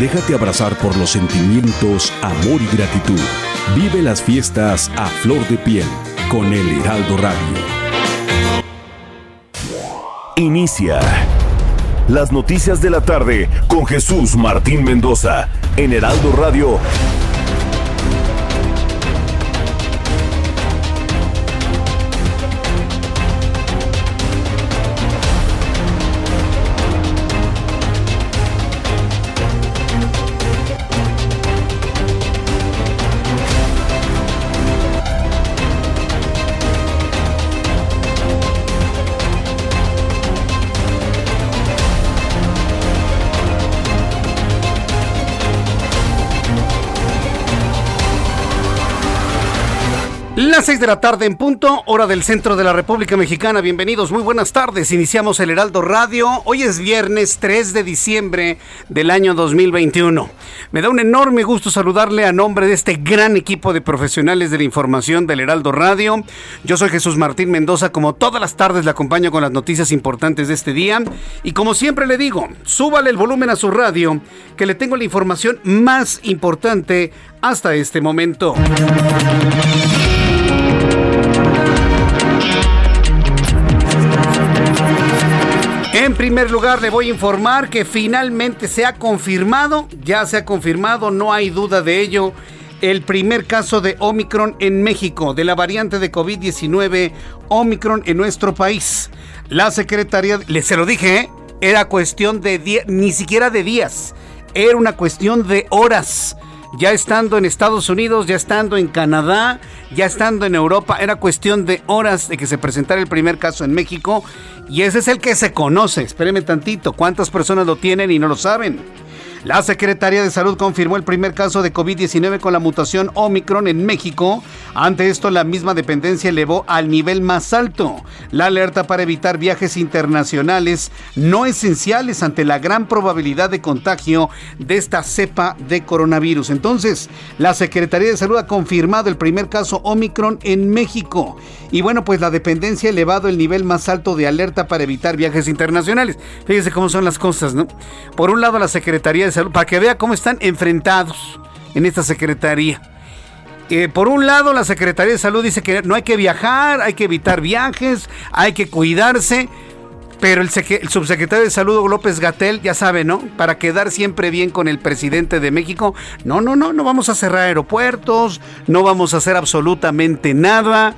déjate abrazar por los sentimientos, amor y gratitud. Vive las fiestas a flor de piel con el Heraldo Radio. Inicia las noticias de la tarde con Jesús Martín Mendoza en Heraldo Radio. Las 6 de la tarde en punto, hora del centro de la República Mexicana. Bienvenidos, muy buenas tardes. Iniciamos el Heraldo Radio. Hoy es viernes 3 de diciembre del año 2021. Me da un enorme gusto saludarle a nombre de este gran equipo de profesionales de la información del Heraldo Radio. Yo soy Jesús Martín Mendoza. Como todas las tardes le acompaño con las noticias importantes de este día. Y como siempre le digo, súbale el volumen a su radio, que le tengo la información más importante hasta este momento. En primer lugar, le voy a informar que finalmente se ha confirmado, ya se ha confirmado, no hay duda de ello, el primer caso de Omicron en México, de la variante de COVID-19 Omicron en nuestro país. La Secretaría, le se lo dije, ¿eh? era cuestión de ni siquiera de días, era una cuestión de horas ya estando en Estados Unidos, ya estando en Canadá, ya estando en Europa, era cuestión de horas de que se presentara el primer caso en México y ese es el que se conoce. Espéreme tantito, ¿cuántas personas lo tienen y no lo saben? La Secretaría de Salud confirmó el primer caso de COVID-19 con la mutación Omicron en México. Ante esto, la misma dependencia elevó al nivel más alto la alerta para evitar viajes internacionales no esenciales ante la gran probabilidad de contagio de esta cepa de coronavirus. Entonces, la Secretaría de Salud ha confirmado el primer caso Omicron en México. Y bueno, pues la dependencia ha elevado el nivel más alto de alerta para evitar viajes internacionales. Fíjense cómo son las cosas, ¿no? Por un lado, la Secretaría de Salud, para que vea cómo están enfrentados en esta Secretaría. Eh, por un lado, la Secretaría de Salud dice que no hay que viajar, hay que evitar viajes, hay que cuidarse. Pero el, el, subsecretario de Salud López Gatel, ya sabe, ¿no? Para quedar siempre bien con el presidente de México, no, no, no, no vamos a cerrar aeropuertos, no vamos a hacer absolutamente nada.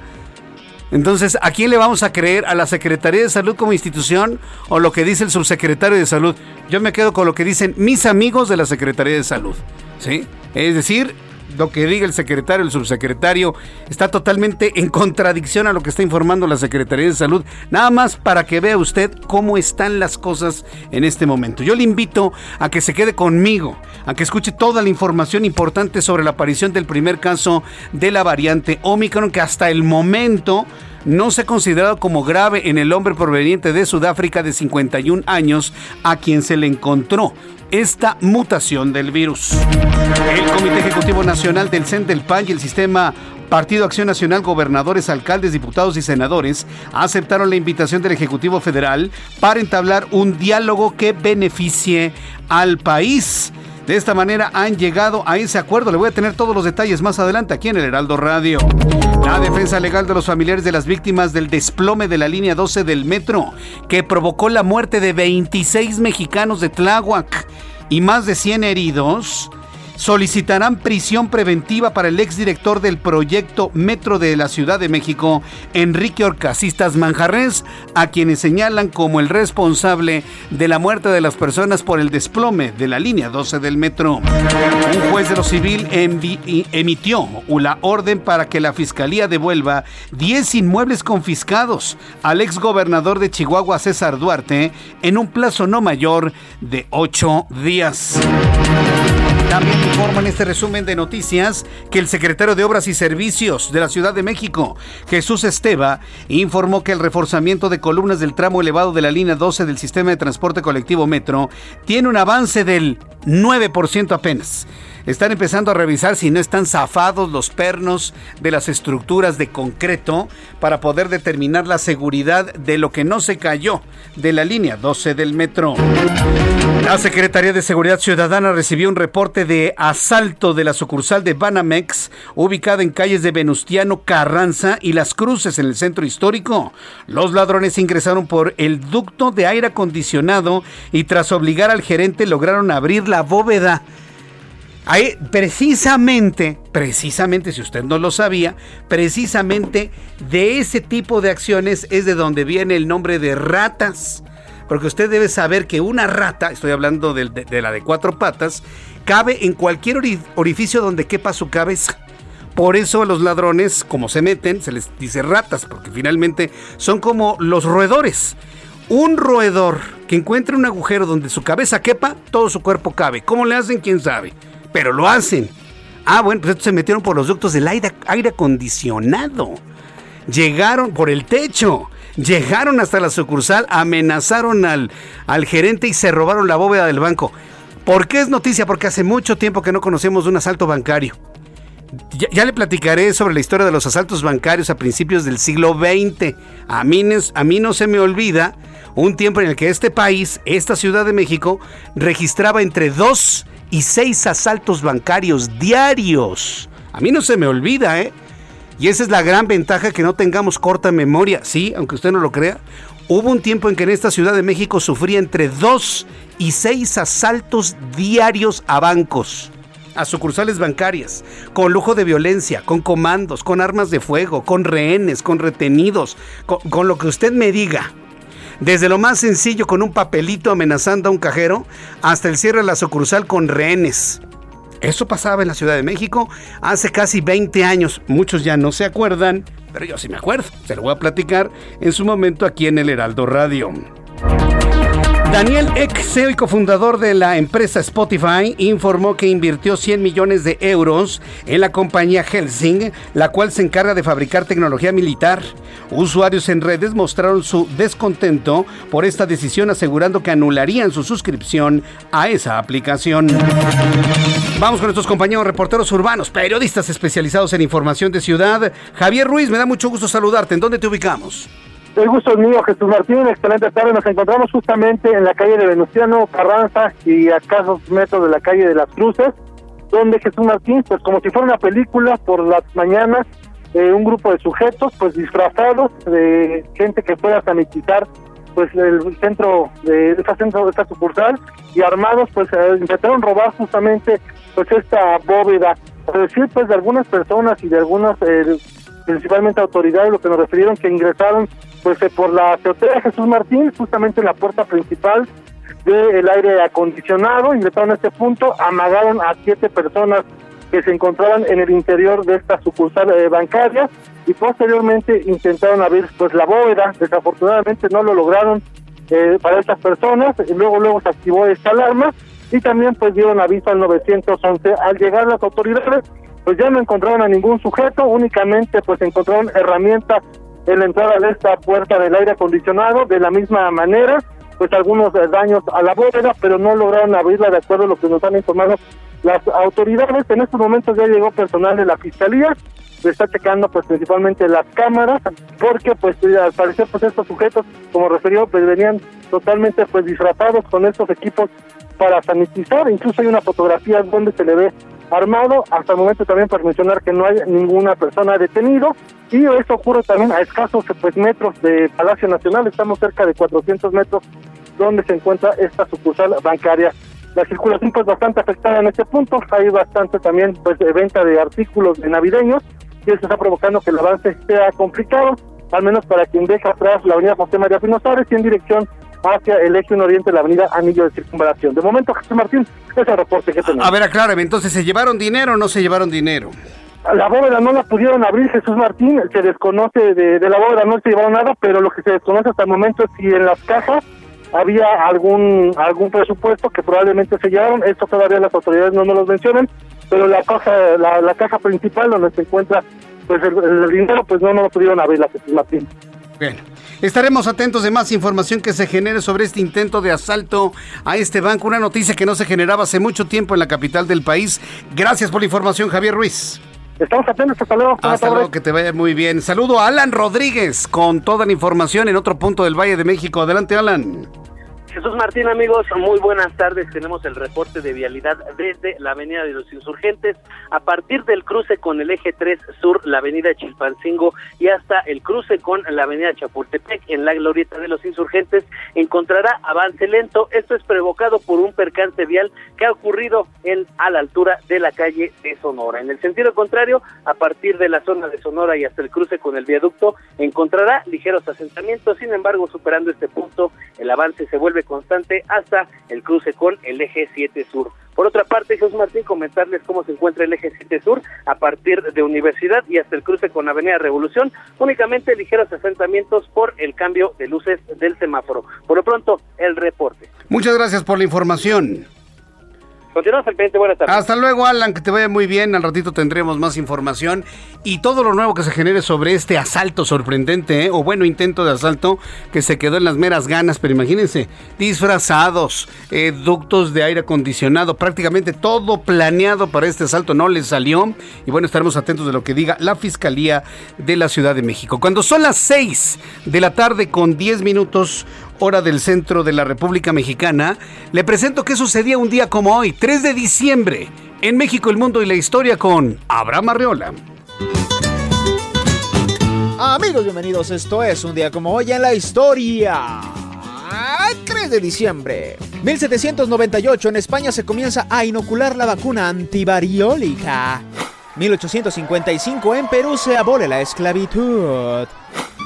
Entonces, ¿a quién le vamos a creer? ¿A la Secretaría de Salud como institución o lo que dice el subsecretario de Salud? Yo me quedo con lo que dicen mis amigos de la Secretaría de Salud. ¿Sí? Es decir, lo que diga el secretario, el subsecretario, está totalmente en contradicción a lo que está informando la Secretaría de Salud. Nada más para que vea usted cómo están las cosas en este momento. Yo le invito a que se quede conmigo, a que escuche toda la información importante sobre la aparición del primer caso de la variante Omicron, que hasta el momento no se ha considerado como grave en el hombre proveniente de Sudáfrica de 51 años a quien se le encontró esta mutación del virus. El Comité Ejecutivo Nacional del CEN del PAN y el sistema Partido Acción Nacional, gobernadores, alcaldes, diputados y senadores aceptaron la invitación del Ejecutivo Federal para entablar un diálogo que beneficie al país. De esta manera han llegado a ese acuerdo. Le voy a tener todos los detalles más adelante aquí en el Heraldo Radio. La defensa legal de los familiares de las víctimas del desplome de la línea 12 del metro, que provocó la muerte de 26 mexicanos de Tláhuac y más de 100 heridos, solicitarán prisión preventiva para el exdirector del proyecto Metro de la Ciudad de México, Enrique Orcasistas Manjarres, a quienes señalan como el responsable de la muerte de las personas por el desplome de la línea 12 del metro. Un juez de lo civil emitió la orden para que la fiscalía devuelva 10 inmuebles confiscados al exgobernador de Chihuahua, César Duarte, en un plazo no mayor de 8 días. También informa en este resumen de noticias que el secretario de Obras y Servicios de la Ciudad de México, Jesús Esteva, informó que el reforzamiento de columnas del tramo elevado de la línea 12 del sistema de transporte colectivo Metro tiene un avance del 9% apenas. Están empezando a revisar si no están zafados los pernos de las estructuras de concreto para poder determinar la seguridad de lo que no se cayó de la línea 12 del metro. La Secretaría de Seguridad Ciudadana recibió un reporte de asalto de la sucursal de Banamex, ubicada en calles de Venustiano Carranza y Las Cruces en el centro histórico. Los ladrones ingresaron por el ducto de aire acondicionado y tras obligar al gerente lograron abrir la bóveda precisamente, precisamente, si usted no lo sabía, precisamente de ese tipo de acciones es de donde viene el nombre de ratas. Porque usted debe saber que una rata, estoy hablando de, la de cuatro patas, cabe en cualquier orificio donde quepa su cabeza. Por eso a los ladrones, como se meten, se les dice ratas, porque finalmente son como los roedores. Un roedor que encuentre un agujero donde su cabeza quepa, todo su cuerpo cabe. ¿Cómo le hacen? ¿Quién sabe? pero lo hacen. Ah, bueno, pues se metieron por los ductos del aire acondicionado. Llegaron por el techo. Llegaron hasta la sucursal, amenazaron al, al gerente y se robaron la bóveda del banco. ¿Por qué es noticia? Porque hace mucho tiempo que no conocemos un asalto bancario. Ya, le platicaré sobre la historia de los asaltos bancarios a principios del siglo XX. A mí, a mí no se me olvida un tiempo en el que este país, esta Ciudad de México, registraba entre dos y seis asaltos bancarios diarios. A mí no se me olvida, ¿eh? Y esa es la gran ventaja que no tengamos corta memoria. Sí, aunque usted no lo crea. Hubo un tiempo en que en esta Ciudad de México sufría entre dos y seis asaltos diarios a bancos, a sucursales bancarias, con lujo de violencia, con comandos, con armas de fuego, con rehenes, con retenidos, con, con lo que usted me diga. Desde lo más sencillo con un papelito amenazando a un cajero hasta el cierre de la sucursal con rehenes. Eso pasaba en la Ciudad de México hace casi 20 años. Muchos ya no se acuerdan, pero yo sí me acuerdo. Se lo voy a platicar en su momento aquí en el Heraldo Radio. Daniel Eck, CEO y cofundador de la empresa Spotify, informó que invirtió 100 millones de euros en la compañía Helsing, la cual se encarga de fabricar tecnología militar. Usuarios en redes mostraron su descontento por esta decisión, asegurando que anularían su suscripción a esa aplicación. Vamos con nuestros compañeros reporteros urbanos, periodistas especializados en información de ciudad. Javier Ruiz, me da mucho gusto saludarte. ¿En dónde te ubicamos? El gusto es mío, Jesús Martín. Excelente tarde. Nos encontramos justamente en la calle de Venustiano Carranza y a escasos metros de la calle de las Cruces, donde Jesús Martín, pues como si fuera una película, por las mañanas, eh, un grupo de sujetos, pues disfrazados de gente que pueda sanitizar pues el centro de esta centro de esta sucursal y armados pues eh, intentaron robar justamente pues esta bóveda por decir pues de algunas personas y de algunas eh, principalmente autoridades lo que nos refirieron que ingresaron pues eh, por la azotea Jesús Martín, justamente en la puerta principal del aire acondicionado, ingresaron a este punto, amagaron a siete personas que se encontraban en el interior de esta sucursal eh, bancaria y posteriormente intentaron abrir pues la bóveda, desafortunadamente no lo lograron eh, para estas personas, y luego luego se activó esta alarma y también pues dieron aviso al 911. Al llegar las autoridades pues ya no encontraron a ningún sujeto, únicamente pues encontraron herramientas en la entrada de esta puerta del aire acondicionado, de la misma manera, pues algunos eh, daños a la bóveda, pero no lograron abrirla de acuerdo a lo que nos han informado las autoridades. En estos momentos ya llegó personal de la fiscalía, se está checando pues principalmente las cámaras, porque pues eh, al parecer pues estos sujetos, como referió, pues venían totalmente pues disfrazados con estos equipos para sanitizar, incluso hay una fotografía donde se le ve armado. Hasta el momento también para mencionar que no hay ninguna persona detenido y esto ocurre también a escasos pues metros de Palacio Nacional. Estamos cerca de 400 metros donde se encuentra esta sucursal bancaria. la circulación pues bastante afectada en este punto, hay bastante también pues de venta de artículos de navideños y eso está provocando que el avance sea complicado, al menos para quien deja atrás la avenida José María Pino y en dirección hacia el eje nororiente de la avenida Anillo de Circunvalación. De momento, Jesús Martín, ese es el reporte que tenemos. A ver, aclárame, entonces, ¿se llevaron dinero o no se llevaron dinero? La bóveda no la pudieron abrir, Jesús Martín, se desconoce de, de la bóveda, no se llevaron nada, pero lo que se desconoce hasta el momento es si en las cajas había algún algún presupuesto que probablemente se llevaron, esto todavía las autoridades no nos lo mencionan, pero la caja la, la caja principal donde se encuentra pues el, dinero pues no, no lo pudieron abrir la Jesús Martín. Bueno, estaremos atentos de más información que se genere sobre este intento de asalto a este banco, una noticia que no se generaba hace mucho tiempo en la capital del país. Gracias por la información, Javier Ruiz. Estamos atentos, hasta luego. Hasta luego, que te vaya muy bien. Saludo a Alan Rodríguez con toda la información en otro punto del Valle de México. Adelante, Alan. Jesús Martín, amigos, muy buenas tardes. Tenemos el reporte de vialidad desde la Avenida de los Insurgentes, a partir del cruce con el eje 3 Sur, la Avenida Chilpancingo y hasta el cruce con la Avenida Chapultepec en la Glorieta de los Insurgentes, encontrará avance lento. Esto es provocado por un percance vial que ha ocurrido en a la altura de la calle de Sonora. En el sentido contrario, a partir de la zona de Sonora y hasta el cruce con el viaducto, encontrará ligeros asentamientos. Sin embargo, superando este punto, el avance se vuelve constante hasta el cruce con el eje 7 sur. Por otra parte, Jesús Martín, comentarles cómo se encuentra el eje 7 sur a partir de Universidad y hasta el cruce con Avenida Revolución, únicamente ligeros asentamientos por el cambio de luces del semáforo. Por lo pronto, el reporte. Muchas gracias por la información. Continuamos al pendiente, buenas tardes. Hasta luego, Alan, que te vaya muy bien. Al ratito tendremos más información y todo lo nuevo que se genere sobre este asalto sorprendente, ¿eh? o bueno, intento de asalto que se quedó en las meras ganas. Pero imagínense, disfrazados, eh, ductos de aire acondicionado, prácticamente todo planeado para este asalto no les salió. Y bueno, estaremos atentos de lo que diga la Fiscalía de la Ciudad de México. Cuando son las 6 de la tarde con 10 minutos, hora del centro de la República Mexicana, le presento qué sucedía un día como hoy, 3 de diciembre, en México, el mundo y la historia con Abraham Arreola. Amigos, bienvenidos. Esto es un día como hoy en la historia. 3 de diciembre. 1798 en España se comienza a inocular la vacuna antivariólica. 1855 en Perú se abole la esclavitud.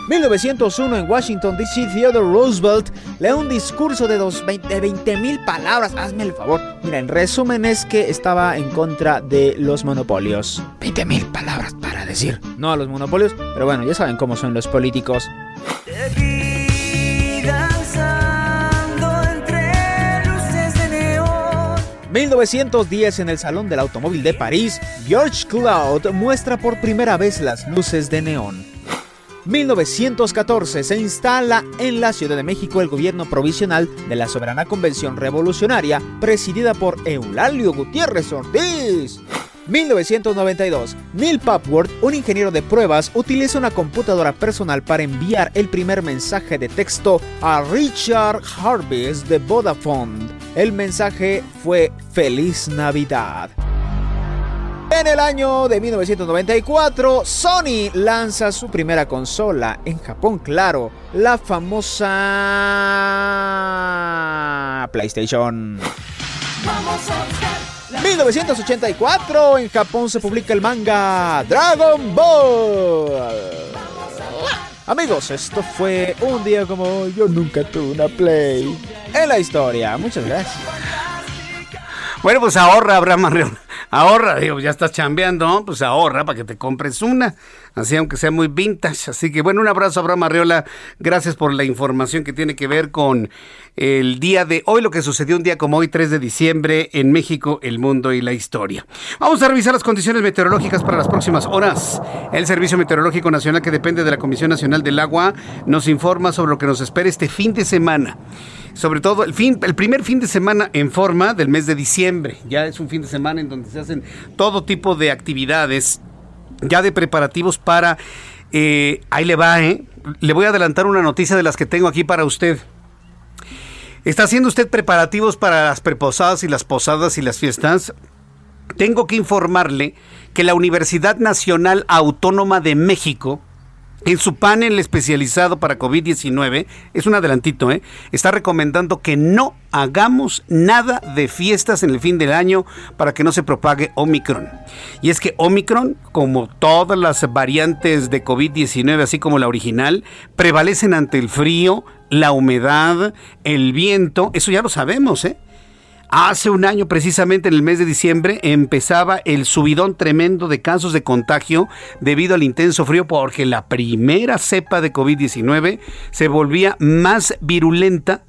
1901 en Washington, D.C., Theodore Roosevelt lee un discurso de 20 mil palabras. Hazme el favor. Mira, en resumen es que estaba en contra de los monopolios. 20 mil palabras para decir no a los monopolios. Pero bueno, ya saben cómo son los políticos. 1910 en el Salón del Automóvil de París, George Cloud muestra por primera vez las luces de neón. 1914 se instala en la Ciudad de México el gobierno provisional de la Soberana Convención Revolucionaria, presidida por Eulalio Gutiérrez Ortiz. 1992. Neil Papworth, un ingeniero de pruebas, utiliza una computadora personal para enviar el primer mensaje de texto a Richard Harvis de Vodafone. El mensaje fue Feliz Navidad. En el año de 1994, Sony lanza su primera consola en Japón, claro, la famosa PlayStation. 1984, en Japón se publica el manga Dragon Ball. Amigos, esto fue un día como yo nunca tuve una Play en la historia. Muchas gracias. Bueno, pues ahorra, Abraham Arreón. Ahorra, digo, ya estás chambeando, pues ahorra para que te compres una, así aunque sea muy vintage. Así que bueno, un abrazo a Abraham Arriola, gracias por la información que tiene que ver con el día de hoy, lo que sucedió un día como hoy, 3 de diciembre, en México, el mundo y la historia. Vamos a revisar las condiciones meteorológicas para las próximas horas. El Servicio Meteorológico Nacional, que depende de la Comisión Nacional del Agua, nos informa sobre lo que nos espera este fin de semana sobre todo el, fin, el primer fin de semana en forma del mes de diciembre. Ya es un fin de semana en donde se hacen todo tipo de actividades, ya de preparativos para... Eh, ahí le va, ¿eh? Le voy a adelantar una noticia de las que tengo aquí para usted. ¿Está haciendo usted preparativos para las preposadas y las posadas y las fiestas? Tengo que informarle que la Universidad Nacional Autónoma de México en su panel especializado para COVID-19, es un adelantito, ¿eh? está recomendando que no hagamos nada de fiestas en el fin del año para que no se propague Omicron. Y es que Omicron, como todas las variantes de COVID-19, así como la original, prevalecen ante el frío, la humedad, el viento, eso ya lo sabemos, ¿eh? Hace un año, precisamente en el mes de diciembre, empezaba el subidón tremendo de casos de contagio debido al intenso frío porque la primera cepa de COVID-19 se volvía más virulenta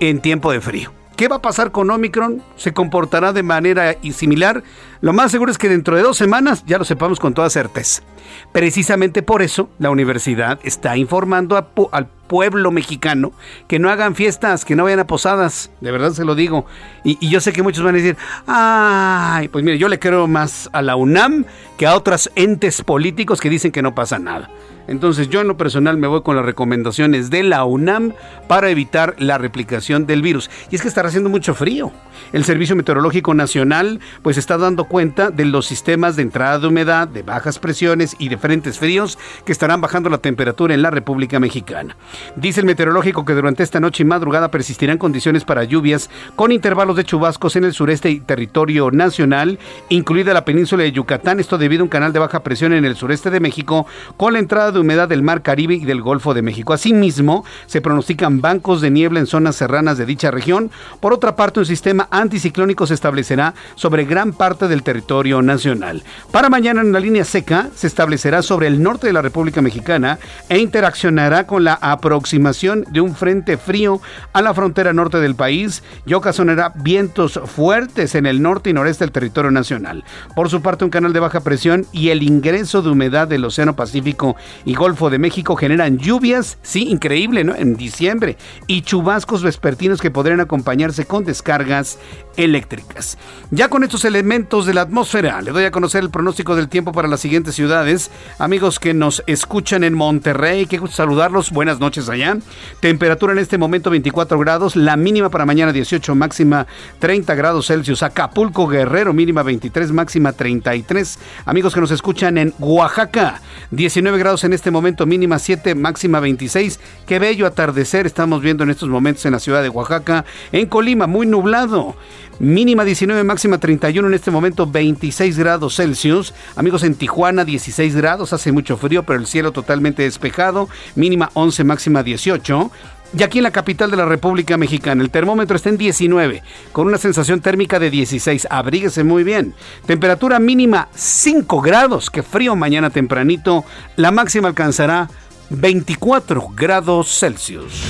en tiempo de frío. ¿Qué va a pasar con Omicron? ¿Se comportará de manera similar? Lo más seguro es que dentro de dos semanas ya lo sepamos con toda certeza. Precisamente por eso la universidad está informando al pueblo mexicano que no hagan fiestas, que no vayan a posadas. De verdad se lo digo. Y, yo sé que muchos van a decir, ay, pues mire, yo le creo más a la UNAM que a otros entes políticos que dicen que no pasa nada. Entonces yo en lo personal me voy con las recomendaciones de la UNAM para evitar la replicación del virus. Y es que estará haciendo mucho frío. El Servicio Meteorológico Nacional pues está dando cuenta de los sistemas de entrada de humedad, de bajas presiones y de frentes fríos que estarán bajando la temperatura en la República Mexicana. Dice el meteorológico que durante esta noche y madrugada persistirán condiciones para lluvias con intervalos de chubascos en el sureste y territorio nacional, incluida la península de Yucatán, esto debido a un canal de baja presión en el sureste de México con la entrada de humedad del Mar Caribe y del Golfo de México. Asimismo, se pronostican bancos de niebla en zonas serranas de dicha región. Por otra parte, un sistema anticiclónico se establecerá sobre gran parte del territorio nacional. Para mañana, en la línea seca, se establecerá sobre el norte de la República Mexicana e interaccionará con la aproximación de un frente frío a la frontera norte del país y ocasionará vientos fuertes en el norte y noreste del territorio nacional. Por su parte, un canal de baja presión y el ingreso de humedad del Océano Pacífico y Golfo de México generan lluvias, sí, increíble, ¿no? En diciembre, y chubascos vespertinos que podrían acompañarse con descargas eléctricas. Ya con estos elementos de la atmósfera, le doy a conocer el pronóstico del tiempo para las siguientes ciudades. Amigos que nos escuchan en Monterrey, qué gusto saludarlos, buenas noches allá. Temperatura en este momento 24 grados, la mínima para mañana 18, máxima 30 grados Celsius. Acapulco, Guerrero, mínima 23, máxima 33. Amigos que nos escuchan en Oaxaca, 19 grados en este momento, mínima 7, máxima 26. Qué bello atardecer estamos viendo en estos momentos en la ciudad de Oaxaca. En Colima, muy nublado. Mínima 19, máxima 31, en este momento 26 grados Celsius. Amigos en Tijuana 16 grados, hace mucho frío, pero el cielo totalmente despejado. Mínima 11, máxima 18. Y aquí en la capital de la República Mexicana, el termómetro está en 19, con una sensación térmica de 16. Abríguese muy bien. Temperatura mínima 5 grados, que frío mañana tempranito. La máxima alcanzará 24 grados Celsius.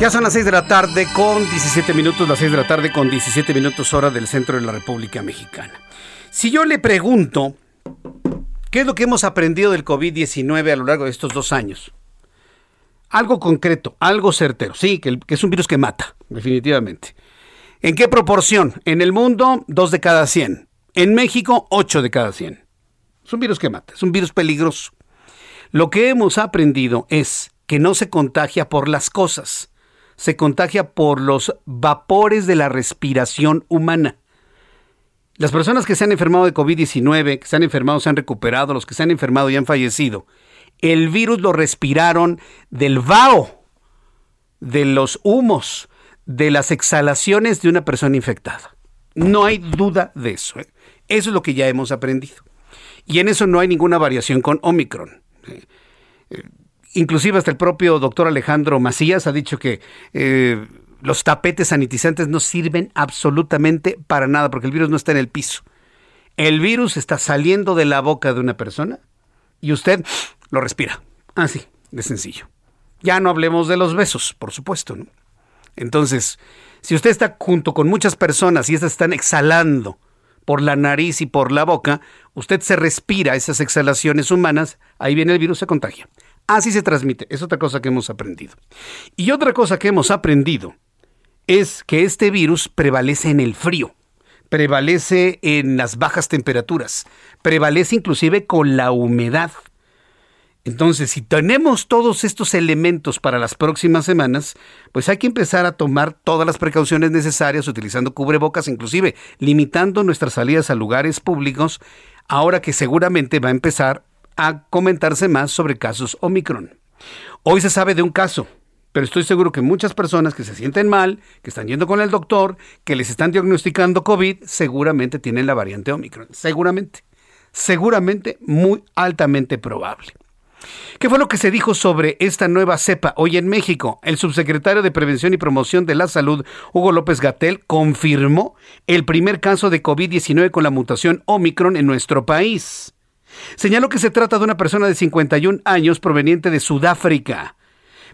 Ya son las 6 de la tarde con 17 minutos, las 6 de la tarde con 17 minutos hora del centro de la República Mexicana. Si yo le pregunto, ¿qué es lo que hemos aprendido del COVID-19 a lo largo de estos dos años? Algo concreto, algo certero, sí, que, es un virus que mata, definitivamente. ¿En qué proporción? En el mundo, 2 de cada 100. En México, 8 de cada 100. Es un virus que mata, es un virus peligroso. Lo que hemos aprendido es que no se contagia por las cosas, se contagia por los vapores de la respiración humana. Las personas que se han enfermado de COVID-19, que se han enfermado, se han recuperado, los que se han enfermado y han fallecido, el virus lo respiraron del vaho, de los humos, de las exhalaciones de una persona infectada. No hay duda de eso. ¿eh? Eso es lo que ya hemos aprendido. Y en eso no hay ninguna variación con Omicron. Inclusive hasta el propio doctor Alejandro Macías ha dicho que eh, los tapetes sanitizantes no sirven absolutamente para nada porque el virus no está en el piso. El virus está saliendo de la boca de una persona y usted lo respira. Así, de sencillo. Ya no hablemos de los besos, por supuesto. Entonces, si usted está junto con muchas personas y estas están exhalando por la nariz y por la boca, usted se respira esas exhalaciones humanas, ahí viene el virus, se contagia. Así se transmite. Es otra cosa que hemos aprendido. Y otra cosa que hemos aprendido es que este virus prevalece en el frío. prevalece en las bajas temperaturas, prevalece inclusive con la humedad. Entonces, si tenemos todos estos elementos para las próximas semanas, pues hay que empezar a tomar todas las precauciones necesarias utilizando cubrebocas, inclusive limitando nuestras salidas a lugares públicos, ahora que seguramente va a empezar a comentarse más sobre casos Omicron. Hoy se sabe de un caso, pero estoy seguro que muchas personas que se sienten mal, que están yendo con el doctor, que les están diagnosticando COVID, seguramente tienen la variante Omicron. Seguramente. Seguramente muy altamente probable. ¿Qué fue lo que se dijo sobre esta nueva cepa hoy en México? El subsecretario de Prevención y Promoción de la Salud, Hugo López Gatel, confirmó el primer caso de COVID-19 con la mutación Omicron en nuestro país. Señaló que se trata de una persona de 51 años proveniente de Sudáfrica.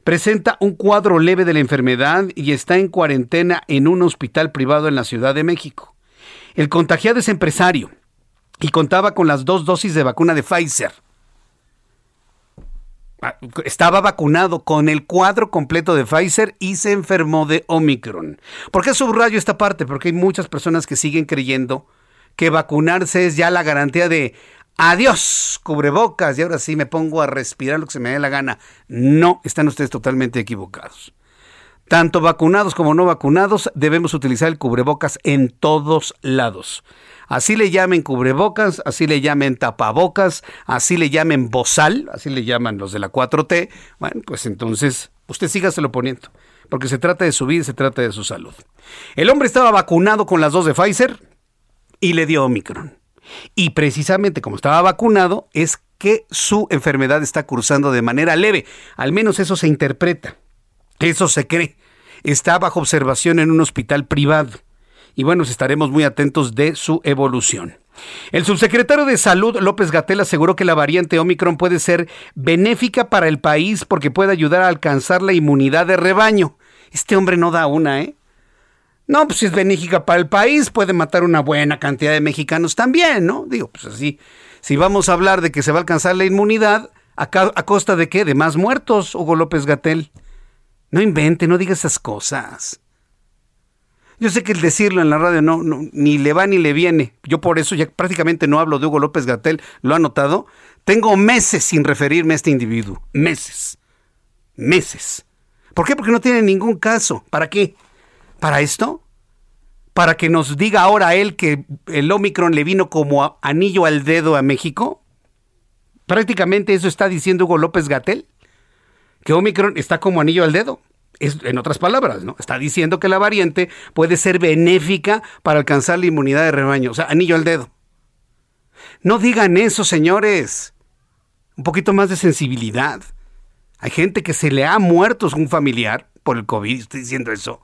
Presenta un cuadro leve de la enfermedad y está en cuarentena en un hospital privado en la Ciudad de México. El contagiado es empresario y contaba con las dos dosis de vacuna de Pfizer. Ah, estaba vacunado con el cuadro completo de Pfizer y se enfermó de Omicron. ¿Por qué subrayo esta parte? Porque hay muchas personas que siguen creyendo que vacunarse es ya la garantía de adiós, cubrebocas, y ahora sí me pongo a respirar lo que se me dé la gana. No, están ustedes totalmente equivocados. Tanto vacunados como no vacunados debemos utilizar el cubrebocas en todos lados. Así le llamen cubrebocas, así le llamen tapabocas, así le llamen bozal, así le llaman los de la 4T. Bueno, pues entonces usted sígaselo poniendo, porque se trata de su vida, se trata de su salud. El hombre estaba vacunado con las dos de Pfizer y le dio Omicron. Y precisamente como estaba vacunado, es que su enfermedad está cursando de manera leve. Al menos eso se interpreta. Eso se cree. Está bajo observación en un hospital privado y bueno, estaremos muy atentos de su evolución. El subsecretario de Salud, López Gatel, aseguró que la variante Omicron puede ser benéfica para el país porque puede ayudar a alcanzar la inmunidad de rebaño. Este hombre no da una, ¿eh? No, pues si es benéfica para el país, puede matar una buena cantidad de mexicanos también, ¿no? Digo, pues así, si vamos a hablar de que se va a alcanzar la inmunidad, ¿a, costa de qué? De más muertos, Hugo López Gatel. No invente, no diga esas cosas. Yo sé que el decirlo en la radio no, ni le va ni le viene. Yo por eso ya prácticamente no hablo de Hugo López Gatel, lo ha notado. Tengo meses sin referirme a este individuo. Meses. Meses. ¿Por qué? Porque no tiene ningún caso. ¿Para qué? ¿Para esto? ¿Para que nos diga ahora él que el Omicron le vino como anillo al dedo a México? Prácticamente eso está diciendo Hugo López Gatel. Que Omicron está como anillo al dedo en otras palabras, ¿no? Está diciendo que la variante puede ser benéfica para alcanzar la inmunidad de rebaño, o sea, anillo al dedo. No digan eso, señores. Un poquito más de sensibilidad. Hay gente que se le ha muerto un familiar por el COVID, estoy diciendo eso.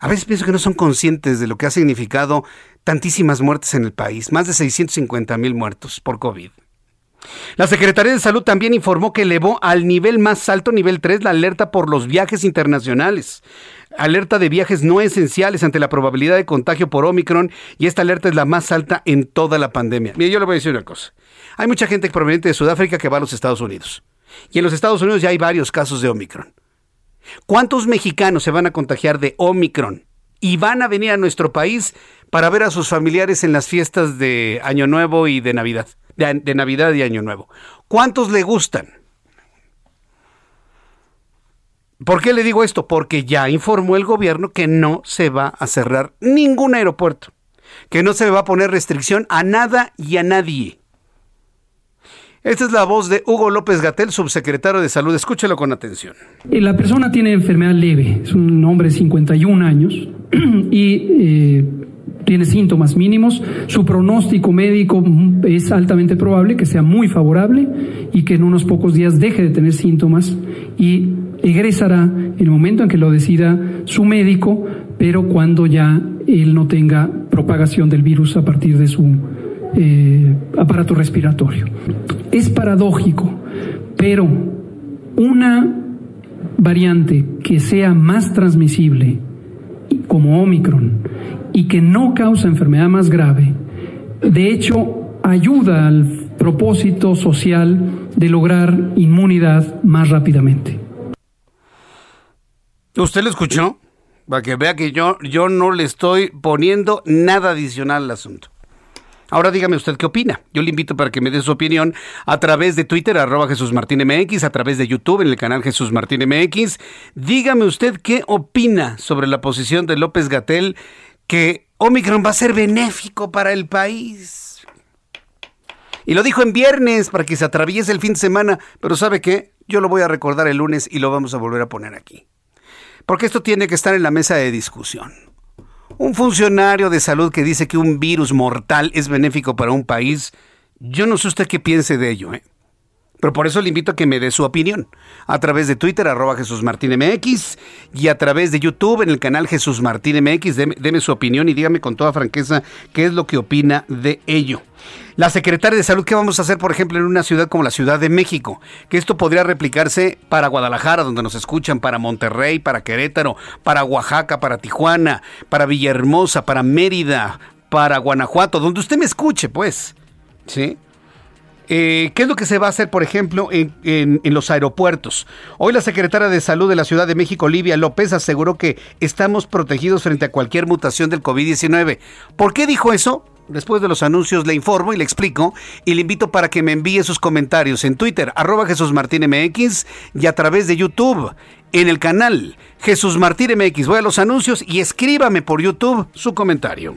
A veces pienso que no son conscientes de lo que ha significado tantísimas muertes en el país, más de 650 mil muertos por COVID. La Secretaría de Salud también informó que elevó al nivel más alto, nivel 3, la alerta por los viajes internacionales. Alerta de viajes no esenciales ante la probabilidad de contagio por Omicron y esta alerta es la más alta en toda la pandemia. Mire, yo le voy a decir una cosa. Hay mucha gente proveniente de Sudáfrica que va a los Estados Unidos. Y en los Estados Unidos ya hay varios casos de Omicron. ¿Cuántos mexicanos se van a contagiar de Omicron y van a venir a nuestro país para ver a sus familiares en las fiestas de Año Nuevo y de Navidad? de, Navidad y Año Nuevo. ¿Cuántos le gustan? ¿Por qué le digo esto? Porque ya informó el gobierno que no se va a cerrar ningún aeropuerto, que no se va a poner restricción a nada y a nadie. Esta es la voz de Hugo López Gatel, subsecretario de Salud. Escúchelo con atención. Eh, la persona tiene enfermedad leve, es un hombre de 51 años y eh, tiene síntomas mínimos, su pronóstico médico es altamente probable que sea muy favorable y que en unos pocos días deje de tener síntomas y egresará en el momento en que lo decida su médico, pero cuando ya él no tenga propagación del virus a partir de su eh, aparato respiratorio. Es paradójico, pero una variante que sea más transmisible como Omicron y que no causa enfermedad más grave, de hecho ayuda al propósito social de lograr inmunidad más rápidamente. ¿Usted lo escuchó? Para que vea que yo, yo no le estoy poniendo nada adicional al asunto. Ahora dígame usted qué opina. Yo le invito para que me dé su opinión a través de Twitter, arroba Jesús Martín MX, a través de YouTube, en el canal Jesús Martín MX. Dígame usted qué opina sobre la posición de López Gatel que Omicron va a ser benéfico para el país. Y lo dijo en viernes para que se atraviese el fin de semana, pero ¿sabe qué? Yo lo voy a recordar el lunes y lo vamos a volver a poner aquí. Porque esto tiene que estar en la mesa de discusión. Un funcionario de salud que dice que un virus mortal es benéfico para un país, yo no sé usted qué piense de ello, ¿eh? Pero por eso le invito a que me dé su opinión a través de Twitter, arroba Jesús Martín MX, y a través de YouTube en el canal Jesús Martín MX. Deme, deme, su opinión y dígame con toda franqueza qué es lo que opina de ello. La secretaria de Salud, ¿qué vamos a hacer, por ejemplo, en una ciudad como la Ciudad de México? Que esto podría replicarse para Guadalajara, donde nos escuchan, para Monterrey, para Querétaro, para Oaxaca, para Tijuana, para Villahermosa, para Mérida, para Guanajuato, donde usted me escuche, pues. ¿Sí? Eh, ¿Qué es lo que se va a hacer, por ejemplo, en, los aeropuertos? Hoy la secretaria de Salud de la Ciudad de México, Olivia López, aseguró que estamos protegidos frente a cualquier mutación del COVID-19. ¿Por qué dijo eso? Después de los anuncios le informo y le explico y le invito para que me envíe sus comentarios en Twitter, arroba Jesús MX y a través de YouTube en el canal Jesús Martín MX. Voy a los anuncios y escríbame por YouTube su comentario.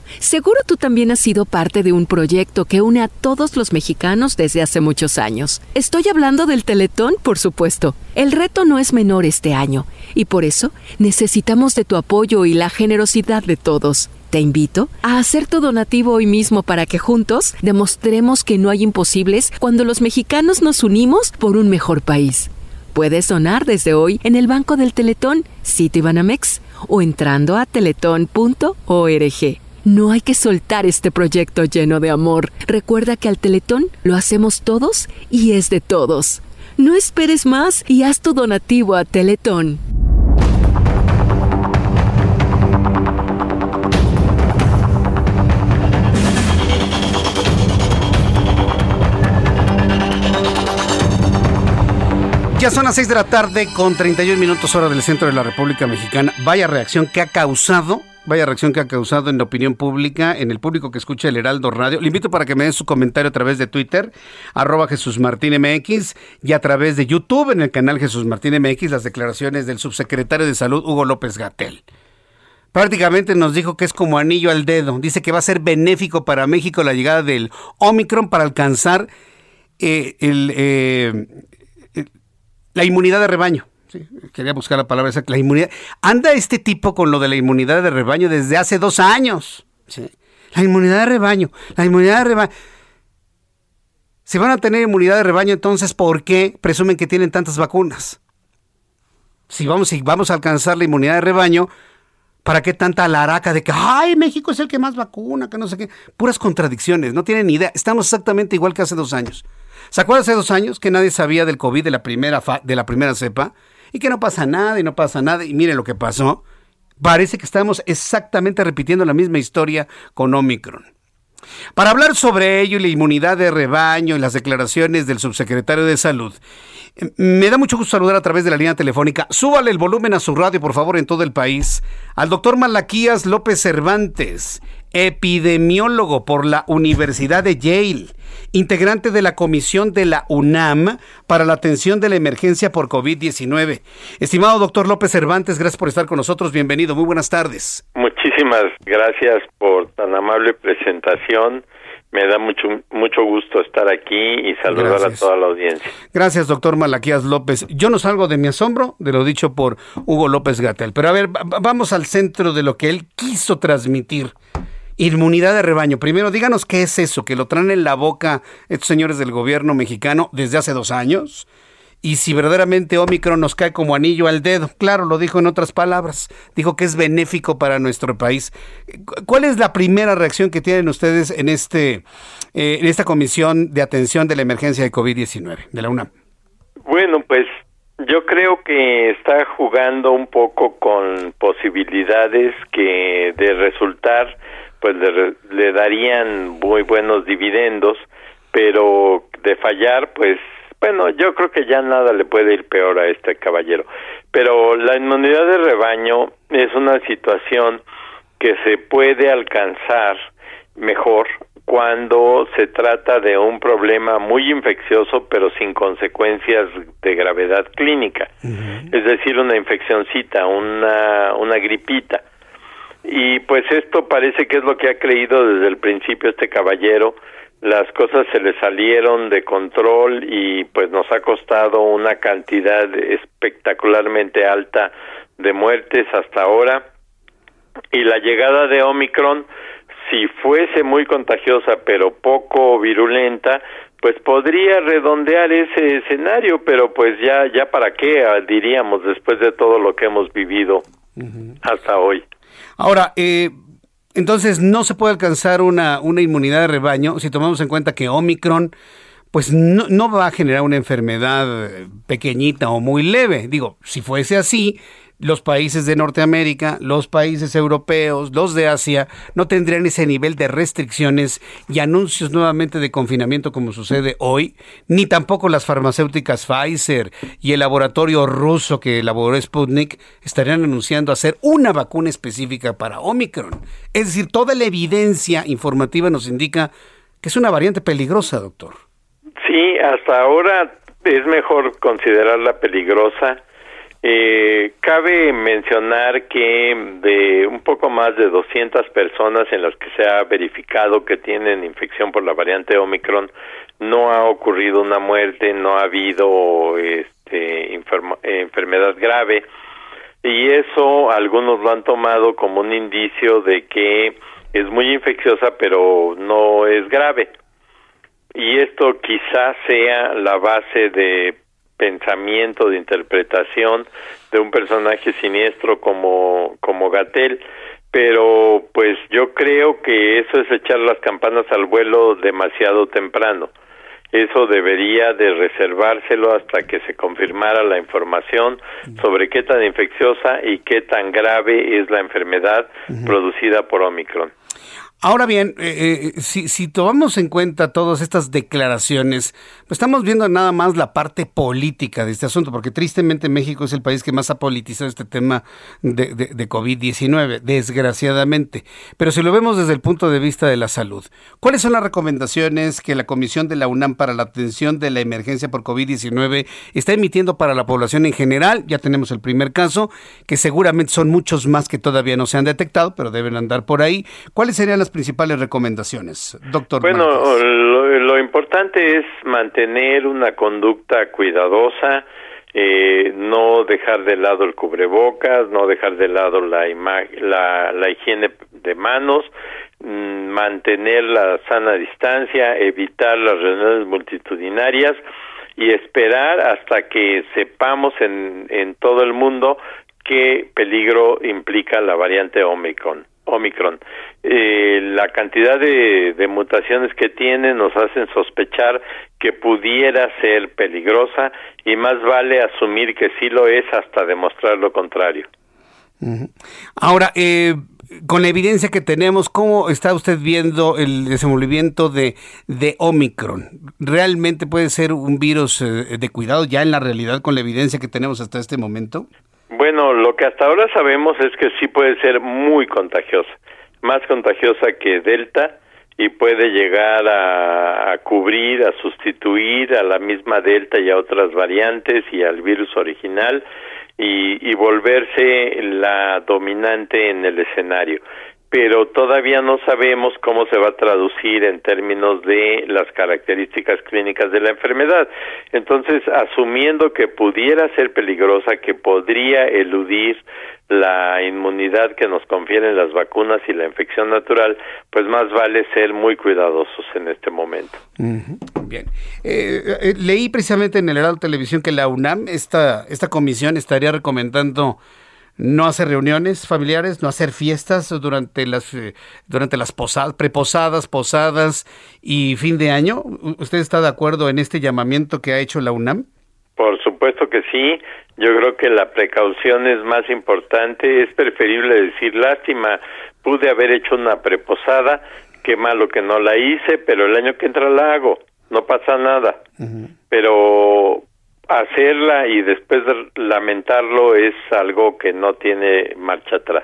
seguro tú también has sido parte de un proyecto que une a todos los mexicanos desde hace muchos años. Estoy hablando del Teletón, por supuesto. El reto no es menor este año, y por eso necesitamos de tu apoyo y la generosidad de todos. Te invito a hacer tu donativo hoy mismo para que juntos demostremos que no hay imposibles cuando los mexicanos nos unimos por un mejor país. Puedes donar desde hoy en el Banco del Teletón, Citibanamex o entrando a teletón.org. No hay que soltar este proyecto lleno de amor. Recuerda que al Teletón lo hacemos todos y es de todos. No esperes más y haz tu donativo a Teletón. Ya son las 6 de la tarde con 31 minutos hora del centro de la República Mexicana. Vaya reacción que ha causado, vaya reacción que ha causado en la opinión pública, en el público que escucha el Heraldo Radio. Le invito para que me den su comentario a través de Twitter, arroba Jesús Martín MX, y a través de YouTube, en el canal Jesús Martín MX, las declaraciones del subsecretario de Salud, Hugo López Gatel. Prácticamente nos dijo que es como anillo al dedo. Dice que va a ser benéfico para México la llegada del Omicron para alcanzar eh, el... Eh, la inmunidad de rebaño. Sí, quería buscar la palabra esa, la inmunidad. Anda este tipo con lo de la inmunidad de rebaño desde hace dos años. Sí. La inmunidad de rebaño, la inmunidad de rebaño. Si van a tener inmunidad de rebaño, entonces, ¿por qué presumen que tienen tantas vacunas? Si vamos, si vamos a alcanzar la inmunidad de rebaño, ¿para qué tanta laraca de que, ay, México es el que más vacuna, que no sé qué? Puras contradicciones, no tienen ni idea. Estamos exactamente igual que hace dos años. ¿Se acuerdan hace dos años que nadie sabía del COVID de la primera, de la primera cepa? Y que no pasa nada y no pasa nada. Y mire lo que pasó. Parece que estamos exactamente repitiendo la misma historia con Omicron. Para hablar sobre ello y la inmunidad de rebaño y las declaraciones del subsecretario de Salud, me da mucho gusto saludar a través de la línea telefónica. Súbale el volumen a su radio, por favor, en todo el país. Al doctor Malaquías López Cervantes, epidemiólogo por la Universidad de Yale, integrante de la comisión de la UNAM para la atención de la emergencia por COVID-19. Estimado doctor López Cervantes, gracias por estar con nosotros. Bienvenido, muy buenas tardes. Muchísimas gracias por tan amable presentación. Me da mucho mucho gusto estar aquí y saludar Gracias. a toda la audiencia. Gracias, doctor Malaquías López. Yo no salgo de mi asombro de lo dicho por Hugo López Gatel, pero a ver, vamos al centro de lo que él quiso transmitir. Inmunidad de rebaño. Primero, díganos qué es eso, que lo traen en la boca estos señores del gobierno mexicano desde hace dos años. Y si verdaderamente Omicron nos cae como anillo al dedo. Claro, lo dijo en otras palabras, dijo que es benéfico para nuestro país. ¿Cuál es la primera reacción que tienen ustedes en, este, eh, en esta comisión de atención de la emergencia de COVID-19 de la UNAM? Bueno, pues yo creo que está jugando un poco con posibilidades que de resultar pues le, darían muy buenos dividendos, pero de fallar pues bueno, yo creo que ya nada le puede ir peor a este caballero. Pero la inmunidad de rebaño es una situación que se puede alcanzar mejor cuando se trata de un problema muy infeccioso pero sin consecuencias de gravedad clínica, es decir, una infeccióncita, una, una gripita. Y pues esto parece que es lo que ha creído desde el principio este caballero. Las cosas se le salieron de control y pues nos ha costado una cantidad espectacularmente alta de muertes hasta ahora. Y la llegada de Omicron, si fuese muy contagiosa pero poco virulenta, pues podría redondear ese escenario, pero pues ya ya para qué ah, diríamos después de todo lo que hemos vivido hasta hoy. Ahora, eh, entonces no se puede alcanzar una, una inmunidad de rebaño si tomamos en cuenta que Omicron pues no, no, va a generar una enfermedad pequeñita o muy leve. Digo, si fuese así, los países de Norteamérica, los países europeos, los de Asia, no tendrían ese nivel de restricciones y anuncios nuevamente de confinamiento como sucede hoy, ni tampoco las farmacéuticas Pfizer y el laboratorio ruso que elaboró Sputnik estarían anunciando hacer una vacuna específica para Omicron. Es decir, toda la evidencia informativa nos indica que es una variante peligrosa, doctor. Sí, hasta ahora es mejor considerarla peligrosa eh, cabe mencionar que de un poco más de 200 personas en las que se ha verificado que tienen infección por la variante Omicron, no ha ocurrido una muerte, no ha habido este, enfermedad grave y eso algunos lo han tomado como un indicio de que es muy infecciosa pero no es grave. Y esto quizás sea la base de pensamiento, de interpretación de un personaje siniestro como, como Gatel, pero pues yo creo que eso es echar las campanas al vuelo demasiado temprano. Eso debería de reservárselo hasta que se confirmara la información sobre qué tan infecciosa y qué tan grave es la enfermedad producida por Omicron. Ahora bien, eh, eh, si, tomamos en cuenta todas estas declaraciones, pues estamos viendo nada más la parte política de este asunto, porque tristemente México es el país que más ha politizado este tema de, de, COVID-19, desgraciadamente. Pero si lo vemos desde el punto de vista de la salud, ¿cuáles son las recomendaciones que la Comisión de la UNAM para la atención de la emergencia por COVID-19 está emitiendo para la población en general? Ya tenemos el primer caso, que seguramente son muchos más que todavía no se han detectado, pero deben andar por ahí. ¿Cuáles serían las principales recomendaciones, doctor? Bueno, lo, importante es mantener una conducta cuidadosa, eh, no dejar de lado el cubrebocas, no dejar de lado la, la, la higiene de manos, mm, mantener la sana distancia, evitar las reuniones multitudinarias y esperar hasta que sepamos en, en todo el mundo qué peligro implica la variante Omicron. Omicron. Eh, la cantidad de, de, mutaciones que tiene nos hacen sospechar que pudiera ser peligrosa y más vale asumir que sí lo es hasta demostrar lo contrario. Ahora, eh, con la evidencia que tenemos, ¿cómo está usted viendo el desenvolvimiento de, de Omicron? ¿Realmente puede ser un virus eh, de cuidado ya en la realidad con la evidencia que tenemos hasta este momento? Bueno, lo que hasta ahora sabemos es que sí puede ser muy contagiosa, más contagiosa que Delta y puede llegar a, cubrir, a sustituir a la misma Delta y a otras variantes y al virus original y, y volverse la dominante en el escenario. Pero todavía no sabemos cómo se va a traducir en términos de las características clínicas de la enfermedad. Entonces, asumiendo que pudiera ser peligrosa, que podría eludir la inmunidad que nos confieren las vacunas y la infección natural, pues más vale ser muy cuidadosos en este momento. Bien. Eh, eh, leí precisamente en el Heraldo Televisión que la UNAM, esta, esta comisión, estaría recomendando no hacer reuniones familiares, no hacer fiestas durante las eh, durante las posadas, preposadas, posadas y fin de año. ¿Usted está de acuerdo en este llamamiento que ha hecho la UNAM? Por supuesto que sí. Yo creo que la precaución es más importante. Es preferible decir lástima, pude haber hecho una preposada, qué malo que no la hice, pero el año que entra la hago. No pasa nada. Pero hacerla y después lamentarlo es algo que no tiene marcha atrás.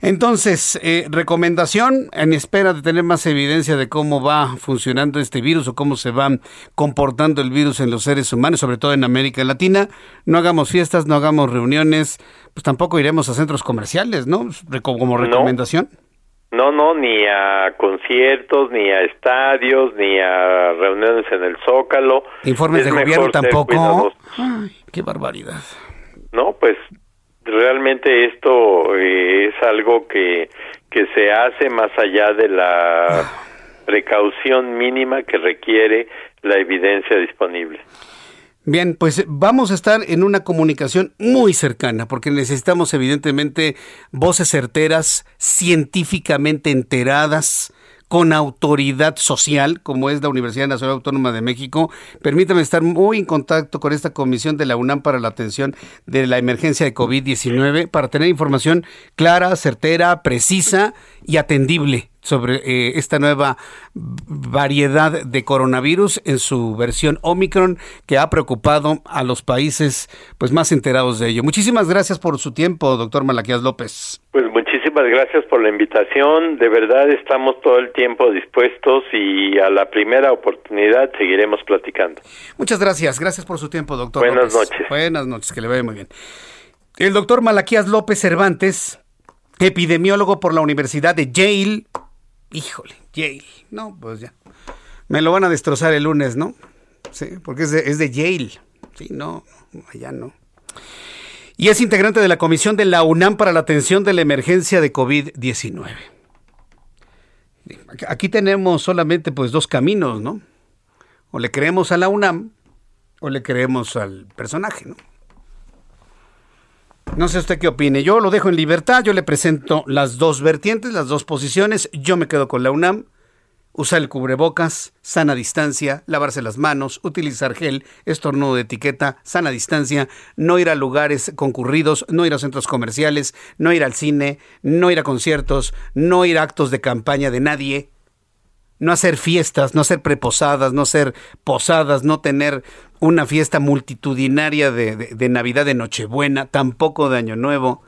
Entonces, eh, recomendación en espera de tener más evidencia de cómo va funcionando este virus o cómo se va comportando el virus en los seres humanos, sobre todo en América Latina. No hagamos fiestas, no hagamos reuniones, pues tampoco iremos a centros comerciales, ¿no? Como recomendación. No, no, ni a conciertos, ni a estadios, ni a reuniones en el Zócalo. Informes de gobierno tampoco. Ay, qué barbaridad. No, pues realmente esto eh, es algo que, que se hace más allá de la ah. precaución mínima que requiere la evidencia disponible. Bien, pues vamos a estar en una comunicación muy cercana, porque necesitamos evidentemente voces certeras, científicamente enteradas, con autoridad social, como es la Universidad Nacional Autónoma de México. Permítame estar muy en contacto con esta comisión de la UNAM para la atención de la emergencia de COVID-19 para tener información clara, certera, precisa y atendible sobre eh, esta nueva variedad de coronavirus en su versión Omicron que ha preocupado a los países pues más enterados de ello. Muchísimas gracias por su tiempo, doctor Malaquías López. Pues muchísimas gracias por la invitación. De verdad estamos todo el tiempo dispuestos y a la primera oportunidad seguiremos platicando. Muchas gracias. Gracias por su tiempo, doctor. Buenas noches. Buenas noches, que le vaya muy bien. El doctor Malaquías López Cervantes, epidemiólogo por la Universidad de Yale, Híjole, Yale. No, pues ya. Me lo van a destrozar el lunes, ¿no? Sí, porque es de, es de Yale. Sí, no, allá no. Y es integrante de la Comisión de la UNAM para la atención de la emergencia de COVID-19. Aquí tenemos solamente pues dos caminos, ¿no? O le creemos a la UNAM o le creemos al personaje, ¿no? No sé usted qué opine. Yo lo dejo en libertad. Yo le presento las dos vertientes, las dos posiciones. Yo me quedo con la UNAM. Usar el cubrebocas, sana distancia, lavarse las manos, utilizar gel, estornudo de etiqueta, sana distancia, no ir a lugares concurridos, no ir a centros comerciales, no ir al cine, no ir a conciertos, no ir a actos de campaña de nadie, no hacer fiestas, no hacer preposadas, no hacer posadas, no tener una fiesta multitudinaria de, Navidad, de Nochebuena, tampoco de Año Nuevo.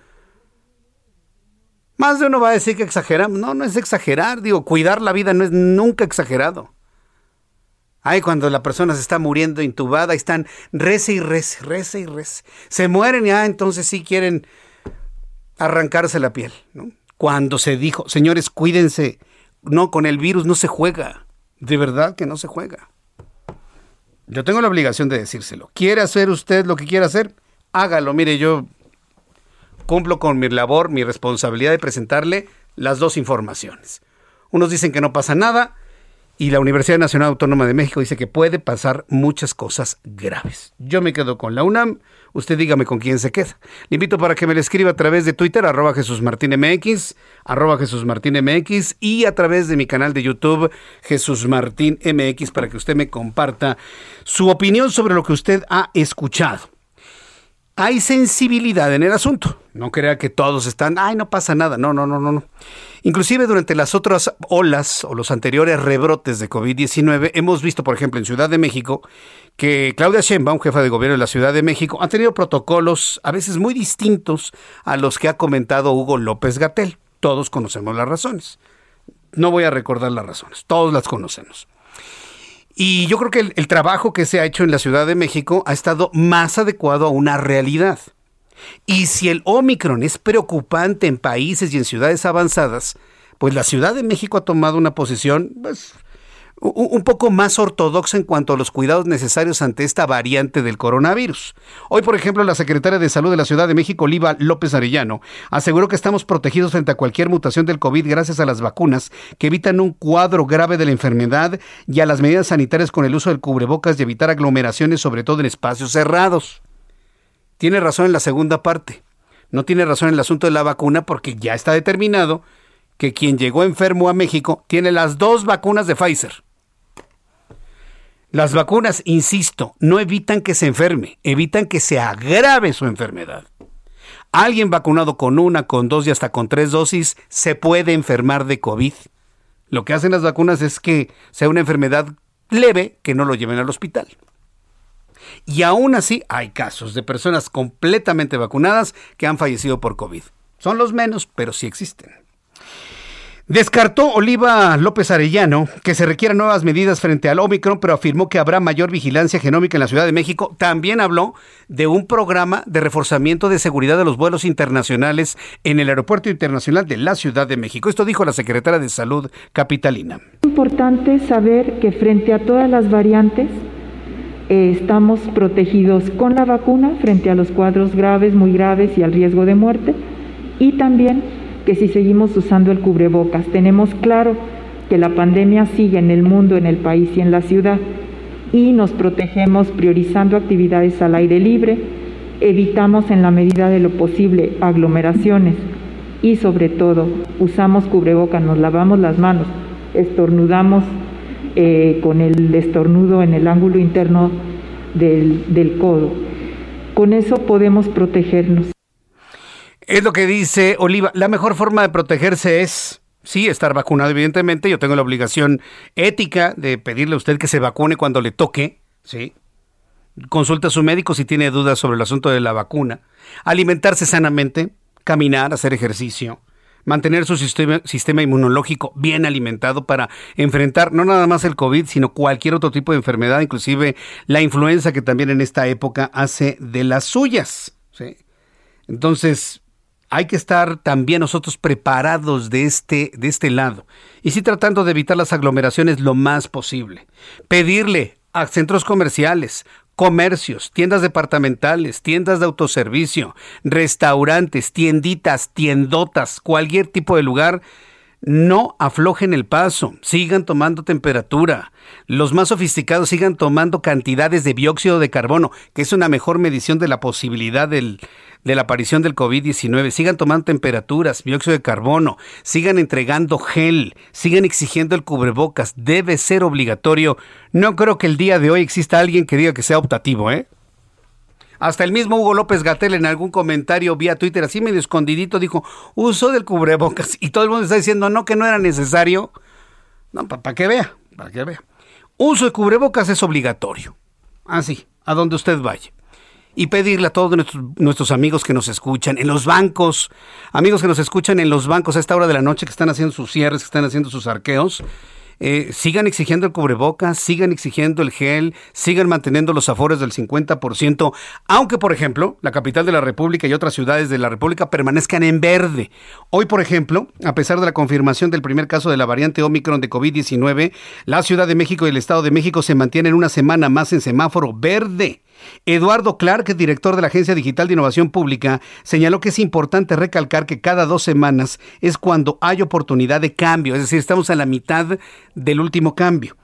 Más de uno va a decir que exageramos. No, no es exagerar. Digo, cuidar la vida no es nunca exagerado. Ay, cuando la persona se está muriendo intubada están rece y rece, rece y rece. Se mueren y ah, entonces sí quieren arrancarse la piel. ¿no? Cuando se dijo, señores, cuídense, no, con el virus no se juega. De verdad que no se juega. Yo tengo la obligación de decírselo. ¿Quiere hacer usted lo que quiera hacer? Hágalo. Mire, yo cumplo con mi labor, mi responsabilidad de presentarle las dos informaciones. Unos dicen que no pasa nada y la Universidad Nacional Autónoma de México dice que puede pasar muchas cosas graves. Yo me quedo con la UNAM Usted dígame con quién se queda. Le invito para que me le escriba a través de Twitter, arroba Jesús Martín MX, arroba Jesús Martín MX y a través de mi canal de YouTube, Jesús Martín MX, para que usted me comparta su opinión sobre lo que usted ha escuchado. Hay sensibilidad en el asunto. No crea que todos están, ay, no pasa nada. No, no, no, no, no. Inclusive durante las otras olas o los anteriores rebrotes de COVID-19, hemos visto, por ejemplo, en Ciudad de México, que Claudia Sheinbaum, jefa de gobierno de la Ciudad de México, ha tenido protocolos a veces muy distintos a los que ha comentado Hugo López Gatel. Todos conocemos las razones. No voy a recordar las razones, todos las conocemos. Y yo creo que el, trabajo que se ha hecho en la Ciudad de México ha estado más adecuado a una realidad. Y si el Omicron es preocupante en países y en ciudades avanzadas, pues la Ciudad de México ha tomado una posición pues, un poco más ortodoxa en cuanto a los cuidados necesarios ante esta variante del coronavirus. Hoy, por ejemplo, la secretaria de Salud de la Ciudad de México, Oliva López Arellano, aseguró que estamos protegidos frente a cualquier mutación del COVID gracias a las vacunas que evitan un cuadro grave de la enfermedad y a las medidas sanitarias con el uso del cubrebocas y evitar aglomeraciones, sobre todo en espacios cerrados. Tiene razón en la segunda parte. No tiene razón en el asunto de la vacuna porque ya está determinado que quien llegó enfermo a México tiene las dos vacunas de Pfizer. Las vacunas, insisto, no evitan que se enferme, evitan que se agrave su enfermedad. Alguien vacunado con una, con dos y hasta con tres dosis se puede enfermar de COVID. Lo que hacen las vacunas es que sea una enfermedad leve que no lo lleven al hospital. Y aún así hay casos de personas completamente vacunadas que han fallecido por COVID. Son los menos, pero sí existen. Descartó Oliva López Arellano que se requieran nuevas medidas frente al Omicron, pero afirmó que habrá mayor vigilancia genómica en la Ciudad de México. También habló de un programa de reforzamiento de seguridad de los vuelos internacionales en el Aeropuerto Internacional de la Ciudad de México. Esto dijo la secretaria de Salud capitalina. Es importante saber que frente a todas las variantes eh, estamos protegidos con la vacuna frente a los cuadros graves, muy graves y al riesgo de muerte y también que si seguimos usando el cubrebocas. Tenemos claro que la pandemia sigue en el mundo, en el país y en la ciudad y nos protegemos priorizando actividades al aire libre, evitamos en la medida de lo posible aglomeraciones y sobre todo usamos cubrebocas, nos lavamos las manos, estornudamos eh, con el estornudo en el ángulo interno del, del codo. Con eso podemos protegernos. Es lo que dice Oliva. La mejor forma de protegerse es, sí, estar vacunado, evidentemente. Yo tengo la obligación ética de pedirle a usted que se vacune cuando le toque, ¿sí? Consulta a su médico si tiene dudas sobre el asunto de la vacuna. Alimentarse sanamente, caminar, hacer ejercicio, mantener su sistema, sistema, inmunológico bien alimentado para enfrentar no nada más el COVID, sino cualquier otro tipo de enfermedad, inclusive la influenza que también en esta época hace de las suyas. ¿sí? Entonces, hay que estar también nosotros preparados de este, de este lado. Y sí tratando de evitar las aglomeraciones lo más posible. Pedirle a centros comerciales, comercios, tiendas departamentales, tiendas de autoservicio, restaurantes, tienditas, tiendotas, cualquier tipo de lugar, no aflojen el paso, sigan tomando temperatura. Los más sofisticados sigan tomando cantidades de dióxido de carbono, que es una mejor medición de la posibilidad del, de la aparición del COVID-19. Sigan tomando temperaturas, dióxido de carbono, sigan entregando gel, sigan exigiendo el cubrebocas. Debe ser obligatorio. No creo que el día de hoy exista alguien que diga que sea optativo, ¿eh? Hasta el mismo Hugo López Gatel en algún comentario vía Twitter, así medio escondidito, dijo, uso del cubrebocas. Y todo el mundo está diciendo, no, que no era necesario. No, para que vea, para que vea. Uso de cubrebocas es obligatorio. Así, a donde usted vaya y pedirle a todos nuestros, amigos que nos escuchan en los bancos, amigos que nos escuchan en los bancos a esta hora de la noche que están haciendo sus cierres, que están haciendo sus arqueos, eh, sigan exigiendo el cubrebocas, sigan exigiendo el gel, sigan manteniendo los aforos del 50%, aunque, por ejemplo, la capital de la República y otras ciudades de la República permanezcan en verde. Hoy, por ejemplo, a pesar de la confirmación del primer caso de la variante Omicron de COVID-19, la Ciudad de México y el Estado de México se mantienen una semana más en semáforo verde. Eduardo Clark, director de la Agencia Digital de Innovación Pública, señaló que es importante recalcar que cada dos semanas es cuando hay oportunidad de cambio, es decir, estamos a la mitad del último cambio.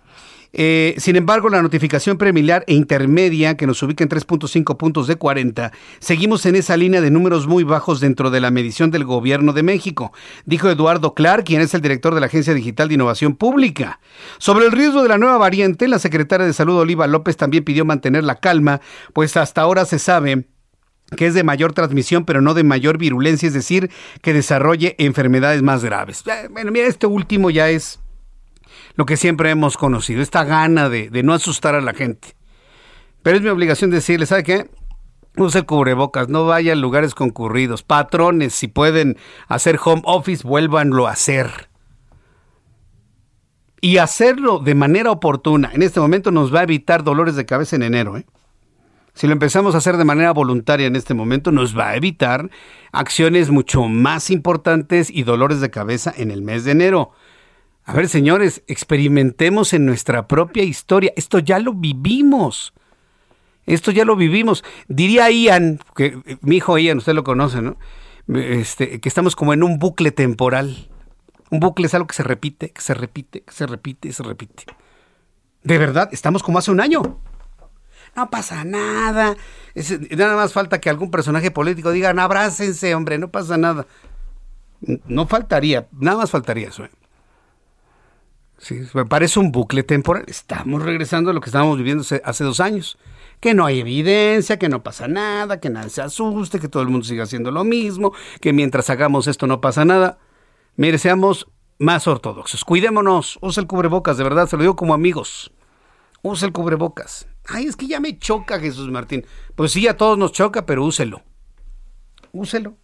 Eh, sin embargo, la notificación preliminar e intermedia, que nos ubica en 3.5 puntos de 40, seguimos en esa línea de números muy bajos dentro de la medición del Gobierno de México, dijo Eduardo Clark, quien es el director de la Agencia Digital de Innovación Pública. Sobre el riesgo de la nueva variante, la secretaria de Salud, Oliva López, también pidió mantener la calma, pues hasta ahora se sabe que es de mayor transmisión, pero no de mayor virulencia, es decir, que desarrolle enfermedades más graves. Eh, bueno, mira, este último ya es lo que siempre hemos conocido, esta gana de, no asustar a la gente. Pero es mi obligación decirle, ¿sabe qué? Use cubrebocas, no vaya a lugares concurridos. Patrones, si pueden hacer home office, vuélvanlo a hacer. Y hacerlo de manera oportuna en este momento nos va a evitar dolores de cabeza en enero. ¿eh? si lo empezamos a hacer de manera voluntaria en este momento, nos va a evitar acciones mucho más importantes y dolores de cabeza en el mes de enero. A ver, señores, experimentemos en nuestra propia historia. Esto ya lo vivimos. Esto ya lo vivimos. Diría Ian, que mi hijo Ian, usted lo conoce, ¿no? Este, que estamos como en un bucle temporal. Un bucle es algo que se repite, que se repite, que se repite, se repite. De verdad, estamos como hace un año. No pasa nada. nada más falta que algún personaje político diga, abrácense, hombre, no pasa nada. No faltaría, nada más faltaría eso. ¿eh? Sí, me parece un bucle temporal. Estamos regresando a lo que estábamos viviendo hace dos años. Que no hay evidencia, que no pasa nada, que nadie se asuste, que todo el mundo siga haciendo lo mismo, que mientras hagamos esto no pasa nada. Mire, seamos más ortodoxos. Cuidémonos. Usa el cubrebocas, de verdad, se lo digo como amigos. Usa el cubrebocas. Ay, es que ya me choca Jesús Martín. Pues sí, a todos nos choca, pero úselo. Úselo.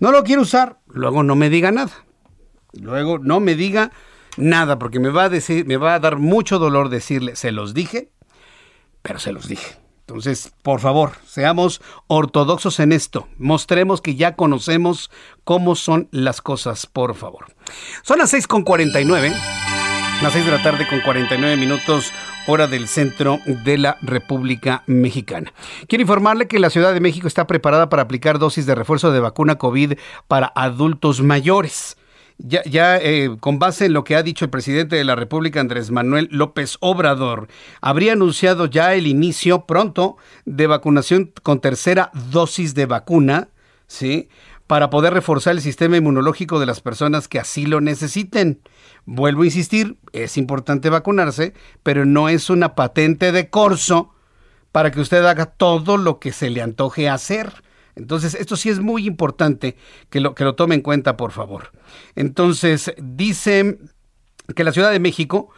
No lo quiero usar, luego no me diga nada. Luego no me diga nada, porque me va a decir, me va a dar mucho dolor decirle, se los dije, pero se los dije. Entonces, por favor, seamos ortodoxos en esto. Mostremos que ya conocemos cómo son las cosas, por favor. Son las 6.49, las 6 de la tarde con 49 minutos hora del centro de la República Mexicana. Quiero informarle que la Ciudad de México está preparada para aplicar dosis de refuerzo de vacuna COVID para adultos mayores. Ya, ya eh, con base en lo que ha dicho el presidente de la República, Andrés Manuel López Obrador, habría anunciado ya el inicio pronto de vacunación con tercera dosis de vacuna, ¿sí? Para poder reforzar el sistema inmunológico de las personas que así lo necesiten. Vuelvo a insistir, es importante vacunarse, pero no es una patente de corso para que usted haga todo lo que se le antoje hacer. Entonces, esto sí es muy importante que lo, que lo tome en cuenta, por favor. Entonces, dice que la Ciudad de México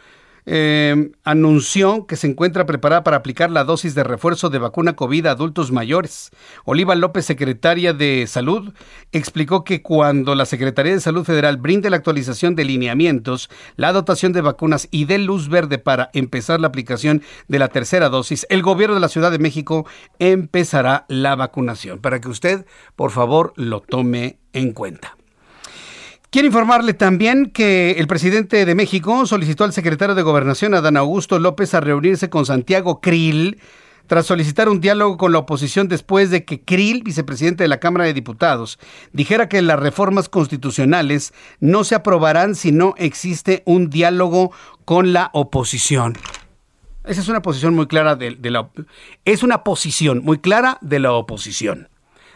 eh, anunció que se encuentra preparada para aplicar la dosis de refuerzo de vacuna COVID a adultos mayores. Oliva López, secretaria de Salud, explicó que cuando la Secretaría de Salud Federal brinde la actualización de lineamientos, la dotación de vacunas y dé luz verde para empezar la aplicación de la tercera dosis, el gobierno de la Ciudad de México empezará la vacunación. Para que usted, por favor, lo tome en cuenta. Quiero informarle también que el presidente de México solicitó al secretario de Gobernación, Adán Augusto López, a reunirse con Santiago Krill tras solicitar un diálogo con la oposición después de que Krill, vicepresidente de la Cámara de Diputados, dijera que las reformas constitucionales no se aprobarán si no existe un diálogo con la oposición. Esa es una posición muy clara de, de la es una posición muy clara de la oposición.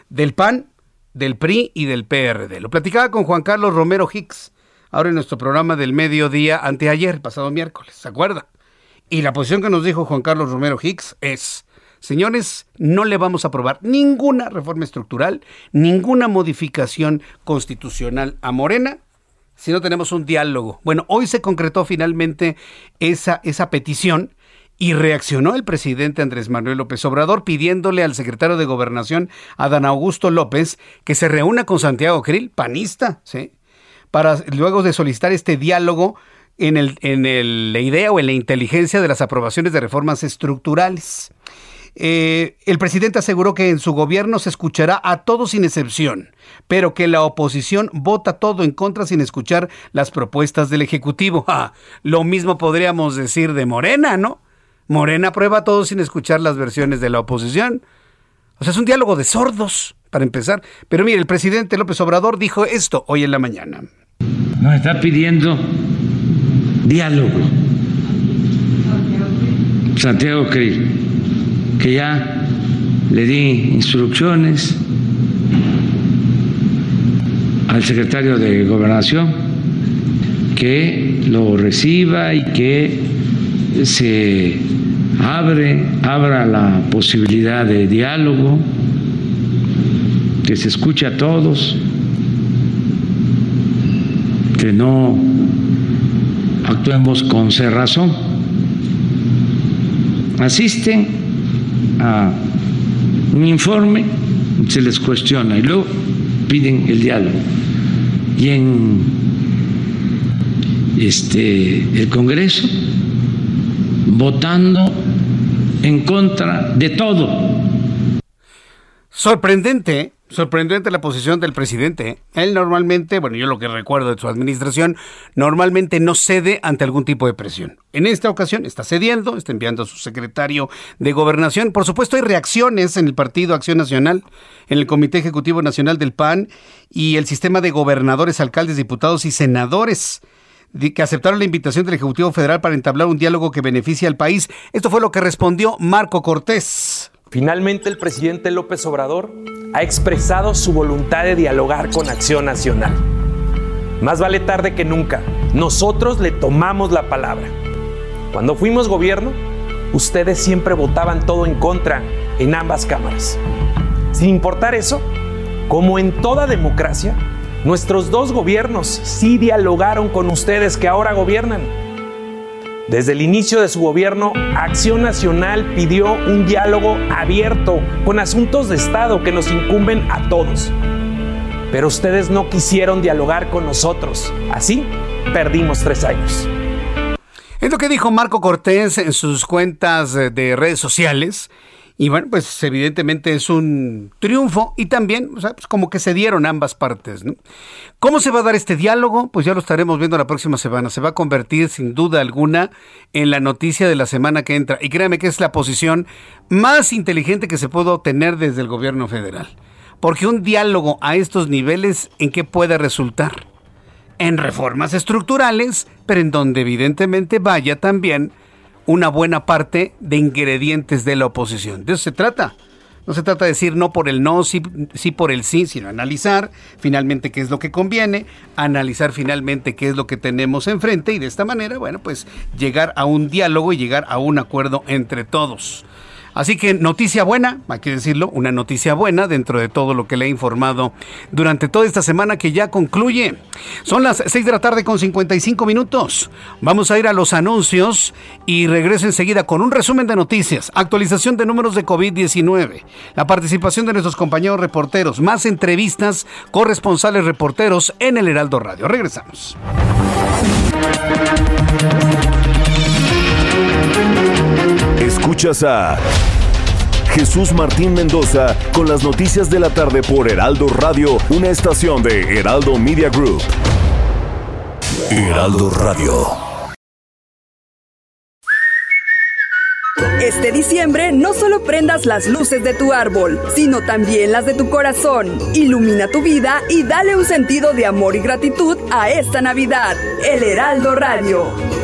Del PAN del PRI y del PRD. Lo platicaba con Juan Carlos Romero Hicks, ahora en nuestro programa del mediodía anteayer, pasado miércoles, ¿se acuerda? Y la posición que nos dijo Juan Carlos Romero Hicks es, señores, no le vamos a aprobar ninguna reforma estructural, ninguna modificación constitucional a Morena si no tenemos un diálogo. Bueno, hoy se concretó finalmente esa, esa petición y reaccionó el presidente Andrés Manuel López Obrador pidiéndole al secretario de Gobernación, Adán Augusto López, que se reúna con Santiago Krill, panista, ¿sí? para luego de solicitar este diálogo en, el, en la idea o en la inteligencia de las aprobaciones de reformas estructurales. Eh, el presidente aseguró que en su gobierno se escuchará a todos sin excepción, pero que la oposición vota todo en contra sin escuchar las propuestas del Ejecutivo. Lo mismo podríamos decir de Morena, ¿no? Morena aprueba todo sin escuchar las versiones de la oposición. O sea, es un diálogo de sordos, para empezar. Pero mire, el presidente López Obrador dijo esto hoy en la mañana. Nos está pidiendo diálogo. Santiago Krill, que ya le di instrucciones al secretario de Gobernación que lo reciba y que se abre, abra la posibilidad de diálogo, que se escuche a todos, que no actuemos con cerrazón. Asisten a un informe, se les cuestiona y luego piden el diálogo. Y en este el Congreso votando en contra de todo. Sorprendente, sorprendente la posición del presidente. Él normalmente, bueno, yo lo que recuerdo de su administración, normalmente no cede ante algún tipo de presión. En esta ocasión está cediendo, está enviando a su secretario de gobernación. Por supuesto, hay reacciones en el Partido Acción Nacional, en el Comité Ejecutivo Nacional del PAN y el sistema de gobernadores, alcaldes, diputados y senadores que aceptaron la invitación del Ejecutivo Federal para entablar un diálogo que beneficie al país. Esto fue lo que respondió Marco Cortés. Finalmente, el presidente López Obrador ha expresado su voluntad de dialogar con Acción Nacional. Más vale tarde que nunca. Nosotros le tomamos la palabra. Cuando fuimos gobierno, ustedes siempre votaban todo en contra en ambas cámaras. Sin importar eso, como en toda democracia, nuestros dos gobiernos sí dialogaron con ustedes que ahora gobiernan. Desde el inicio de su gobierno, Acción Nacional pidió un diálogo abierto con asuntos de Estado que nos incumben a todos. Pero ustedes no quisieron dialogar con nosotros. Así, perdimos tres años. Es lo que dijo Marco Cortés en sus cuentas de redes sociales y bueno, pues evidentemente es un triunfo y también, o sea, pues como que se dieron ambas partes. ¿no? ¿Cómo se va a dar este diálogo? Pues ya lo estaremos viendo la próxima semana. Se va a convertir sin duda alguna en la noticia de la semana que entra. Y créame que es la posición más inteligente que se puede obtener desde el gobierno federal. Porque un diálogo a estos niveles, ¿en qué puede resultar? En reformas estructurales, pero en donde evidentemente vaya también una buena parte de ingredientes de la oposición. De eso se trata. No se trata de decir no por el no, sí, sí, por el sí, sino analizar finalmente qué es lo que conviene, analizar finalmente qué es lo que tenemos enfrente y de esta manera, bueno, pues llegar a un diálogo y llegar a un acuerdo entre todos. Así que noticia buena, hay que decirlo, una noticia buena dentro de todo lo que le he informado durante toda esta semana que ya concluye. Son las 6 de la tarde con 55 minutos. Vamos a ir a los anuncios y regreso enseguida con un resumen de noticias, actualización de números de COVID-19, la participación de nuestros compañeros reporteros, más entrevistas, corresponsales reporteros en el Heraldo Radio. Regresamos. Escuchas a Jesús Martín Mendoza con las noticias de la tarde por Heraldo Radio, una estación de Heraldo Media Group. Heraldo Radio. Este diciembre no solo prendas las luces de tu árbol, sino también las de tu corazón. Ilumina tu vida y dale un sentido de amor y gratitud a esta Navidad. El Heraldo Radio.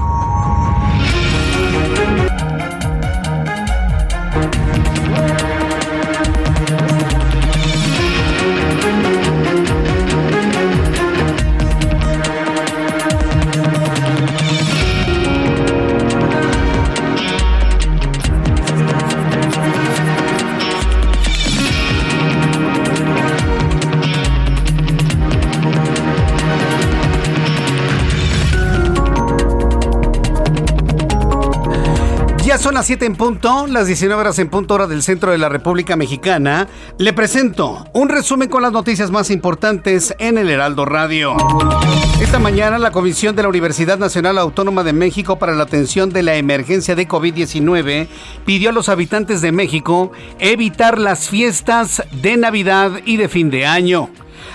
Son las 7 en punto, las 19 horas en punto hora del centro de la República Mexicana. Le presento un resumen con las noticias más importantes en el Heraldo Radio. Esta mañana la Comisión de la Universidad Nacional Autónoma de México para la atención de la emergencia de COVID-19 pidió a los habitantes de México evitar las fiestas de Navidad y de fin de año.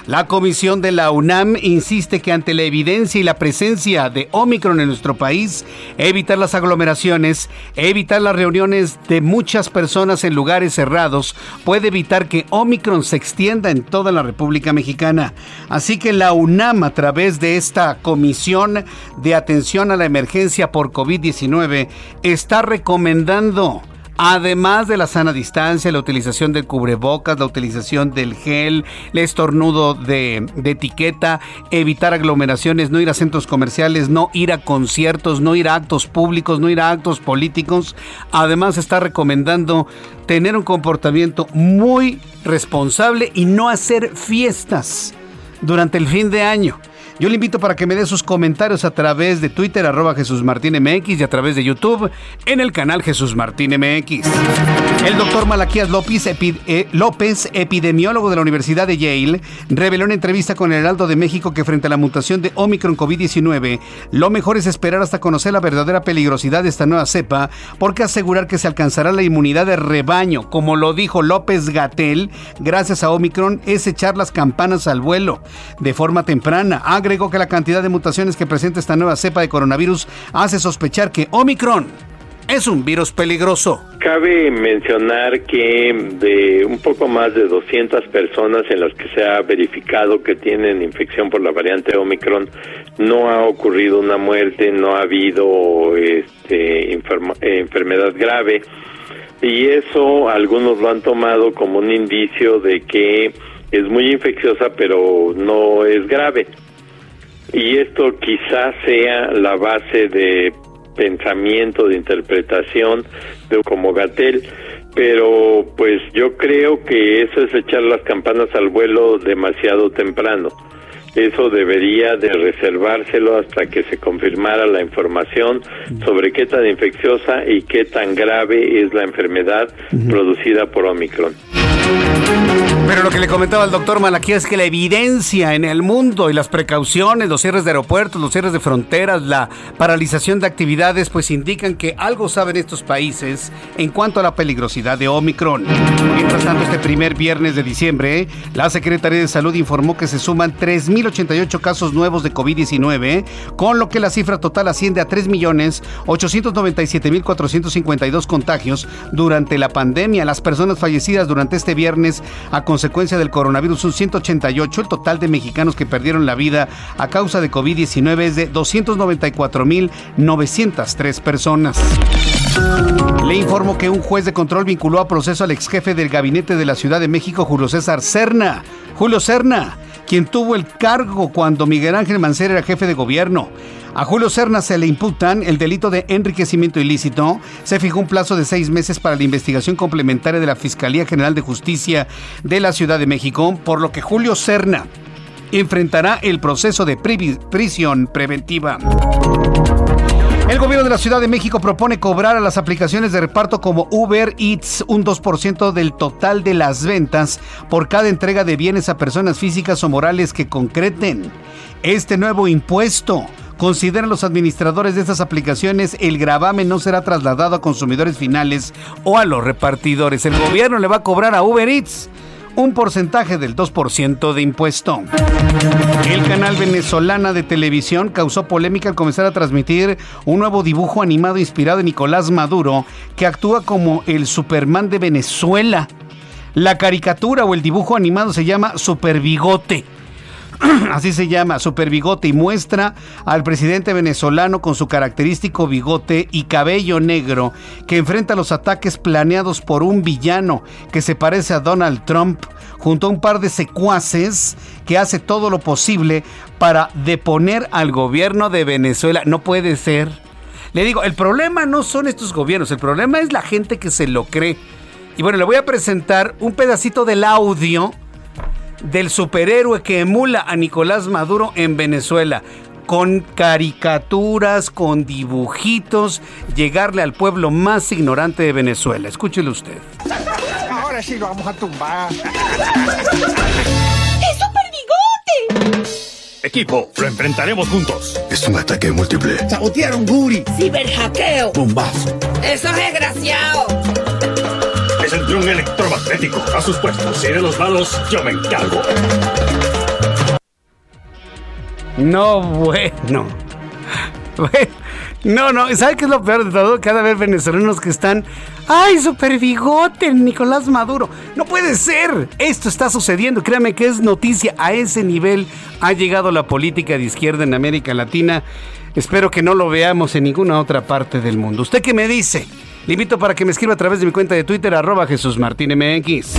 La comisión de la UNAM insiste que ante la evidencia y la presencia de Omicron en nuestro país, evitar las aglomeraciones, evitar las reuniones de muchas personas en lugares cerrados, puede evitar que Omicron se extienda en toda la República Mexicana. Así que la UNAM, a través de esta comisión de atención a la emergencia por COVID-19, está recomendando Además de la sana distancia, la utilización del cubrebocas, la utilización del gel, el estornudo de, etiqueta, evitar aglomeraciones, no ir a centros comerciales, no ir a conciertos, no ir a actos públicos, no ir a actos políticos. Además está recomendando tener un comportamiento muy responsable y no hacer fiestas durante el fin de año. Yo le invito para que me dé sus comentarios a través de Twitter, arroba Jesús Martín MX y a través de YouTube en el canal Jesús Martín MX. El doctor Malaquías López, eh, López, epidemiólogo de la Universidad de Yale, reveló en entrevista con el Heraldo de México que frente a la mutación de Omicron COVID-19, lo mejor es esperar hasta conocer la verdadera peligrosidad de esta nueva cepa, porque asegurar que se alcanzará la inmunidad de rebaño, como lo dijo López Gatel, gracias a Omicron, es echar las campanas al vuelo de forma temprana. Agregó que la cantidad de mutaciones que presenta esta nueva cepa de coronavirus hace sospechar que Omicron es un virus peligroso. Cabe mencionar que de un poco más de 200 personas en las que se ha verificado que tienen infección por la variante Omicron, no ha ocurrido una muerte, no ha habido este, enfermedad grave. Y eso algunos lo han tomado como un indicio de que es muy infecciosa, pero no es grave. Y esto quizás sea la base de pensamiento, de interpretación de como Gatel, pero pues yo creo que eso es echar las campanas al vuelo demasiado temprano. Eso debería de reservárselo hasta que se confirmara la información sobre qué tan infecciosa y qué tan grave es la enfermedad producida por Omicron. Pero lo que le comentaba el doctor Malaquía es que la evidencia en el mundo y las precauciones, los cierres de aeropuertos, los cierres de fronteras, la paralización de actividades, pues indican que algo saben estos países en cuanto a la peligrosidad de Omicron. Mientras tanto, este primer viernes de diciembre, la Secretaría de Salud informó que se suman 3.088 casos nuevos de COVID-19, con lo que la cifra total asciende a 3.897.452 contagios durante la pandemia. Las personas fallecidas durante este viernes a consecuencia del coronavirus son 188. El total de mexicanos que perdieron la vida a causa de COVID-19 es de 294.903 personas. Le informo que un juez de control vinculó a proceso al ex jefe del gabinete de la Ciudad de México, Julio César Serna. Julio Serna, quien tuvo el cargo cuando Miguel Ángel Mancera era jefe de gobierno. A Julio Serna se le imputan el delito de enriquecimiento ilícito. Se fijó un plazo de seis meses para la investigación complementaria de la Fiscalía General de Justicia de la Ciudad de México, por lo que Julio Serna enfrentará el proceso de prisión preventiva. El gobierno de la Ciudad de México propone cobrar a las aplicaciones de reparto como Uber Eats un 2% del total de las ventas por cada entrega de bienes a personas físicas o morales que concreten. Este nuevo impuesto Consideran los administradores de estas aplicaciones el gravamen no será trasladado a consumidores finales o a los repartidores. El gobierno le va a cobrar a Uber Eats un porcentaje del 2% de impuesto. El canal venezolana de televisión causó polémica al comenzar a transmitir un nuevo dibujo animado inspirado en Nicolás Maduro que actúa como el Superman de Venezuela. La caricatura o el dibujo animado se llama Super Bigote así se llama, Super Bigote, y muestra al presidente venezolano con su característico bigote y cabello negro que enfrenta los ataques planeados por un villano que se parece a Donald Trump junto a un par de secuaces que hace todo lo posible para deponer al gobierno de Venezuela. No puede ser. Le digo, el problema no son estos gobiernos, el problema es la gente que se lo cree. Y bueno, le voy a presentar un pedacito del audio del superhéroe que emula a Nicolás Maduro en Venezuela. Con caricaturas, con dibujitos, llegarle al pueblo más ignorante de Venezuela. Escúchelo usted. Ahora sí lo vamos a tumbar. ¡Es super bigote! Equipo, lo enfrentaremos juntos. Es un ataque múltiple. Sabotearon Guri. Ciberhackeo. Bombazo. Eso es desgraciado el dron electromagnético. A sus puestos. Si de los malos, yo me encargo. No, bueno. No, no, ¿sabe qué es lo peor de todo? Cada vez venezolanos que están. ¡Ay, super bigote, Nicolás Maduro! No puede ser. Esto está sucediendo. Créame que es noticia. A ese nivel ha llegado la política de izquierda en América Latina. Espero que no lo veamos en ninguna otra parte del mundo. ¿Usted qué me dice? Le invito para que me escriba a través de mi cuenta de Twitter, arroba Jesús Martín MX.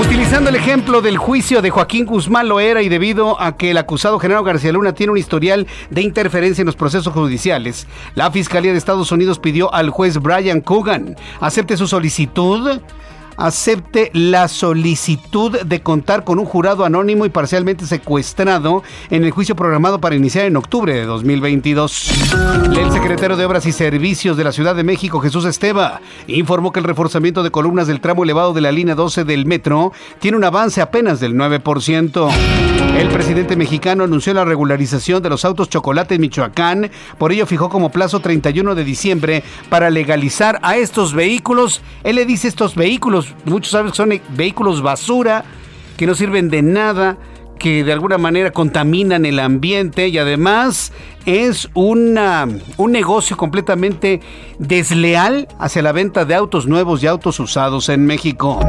Utilizando el ejemplo del juicio de Joaquín Guzmán lo era y debido a que el acusado Genaro García Luna tiene un historial de interferencia en los procesos judiciales, la Fiscalía de Estados Unidos pidió al juez Brian Coogan acepte su solicitud acepte la solicitud de contar con un jurado anónimo y parcialmente secuestrado en el juicio programado para iniciar en octubre de 2022. El secretario de Obras y Servicios de la Ciudad de México, Jesús Esteva, informó que el reforzamiento de columnas del tramo elevado de la línea 12 del metro tiene un avance apenas del 9%. El presidente mexicano anunció la regularización de los autos chocolate en Michoacán, por ello fijó como plazo 31 de diciembre para legalizar a estos vehículos. Él le dice estos vehículos, muchos saben que son vehículos basura, que no sirven de nada que de alguna manera contaminan el ambiente y además es una, un negocio completamente desleal hacia la venta de autos nuevos y autos usados en México.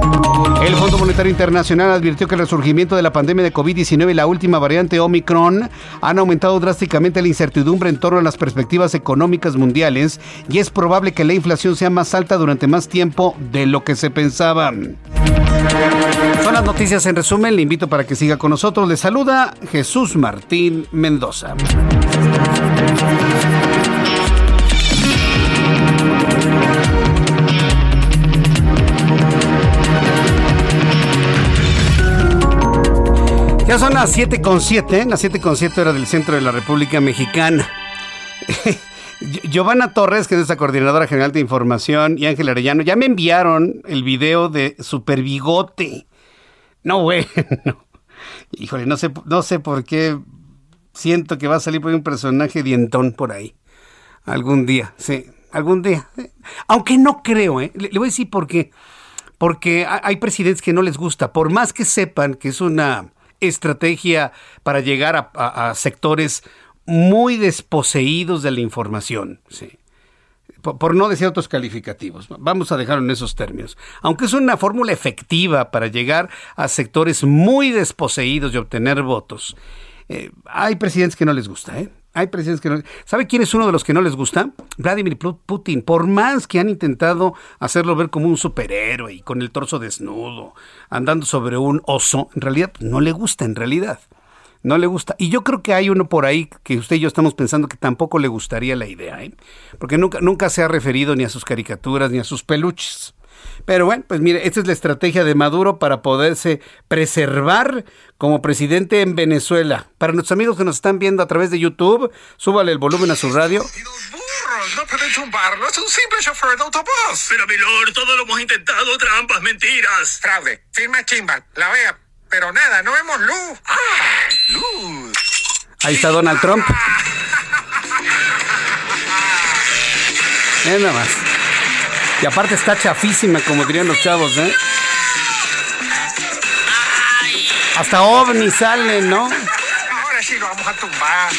El Fondo Monetario Internacional advirtió que el resurgimiento de la pandemia de COVID-19 y la última variante Omicron han aumentado drásticamente la incertidumbre en torno a las perspectivas económicas mundiales y es probable que la inflación sea más alta durante más tiempo de lo que se pensaba. Las noticias en resumen. Le invito para que siga con nosotros. Le saluda Jesús Martín Mendoza. Ya son las 7 con 7, las 7 con 7 horas del centro de la República Mexicana. Giovanna Torres, que es nuestra coordinadora general de información, y Ángel Arellano, ya me enviaron el video de Super Bigote. No, bueno. Híjole, no sé, no sé por qué siento que va a salir por un personaje dientón por ahí. Algún día, sí, algún día. Aunque no creo, ¿eh? Le, voy a decir por qué. Porque hay presidentes que no les gusta, por más que sepan que es una estrategia para llegar a, a sectores muy desposeídos de la información. Sí. Por, no decir otros calificativos. Vamos a dejarlo en esos términos. Aunque es una fórmula efectiva para llegar a sectores muy desposeídos y obtener votos, eh, hay presidentes que no les gusta, ¿eh? Hay presidentes que no. ¿Sabe quién es uno de los que no les gusta? Vladimir Putin. Por más que han intentado hacerlo ver como un superhéroe y con el torso desnudo, andando sobre un oso, en realidad no le gusta, en realidad no le gusta. Y yo creo que hay uno por ahí que usted y yo estamos pensando que tampoco le gustaría la idea, ¿eh? porque nunca, nunca se ha referido ni a sus caricaturas ni a sus peluches. Pero bueno, pues mire, esta es la estrategia de Maduro para poderse preservar como presidente en Venezuela. Para nuestros amigos que nos están viendo a través de YouTube, súbale el volumen a su radio. No pueden tumbarlo, es un simple chofer de autobús. Pero, Milord, todo lo hemos intentado, trampas, mentiras. Fraude, firma Chimbal, la vea pero nada, no vemos luz. ¡Ah! ¡Luz! Ahí está Donald Trump. nada más. Y aparte está chafísima, como dirían los chavos, ¿eh? Hasta ovni sale, ¿no? Ahora sí lo vamos a tumbar. ¡Es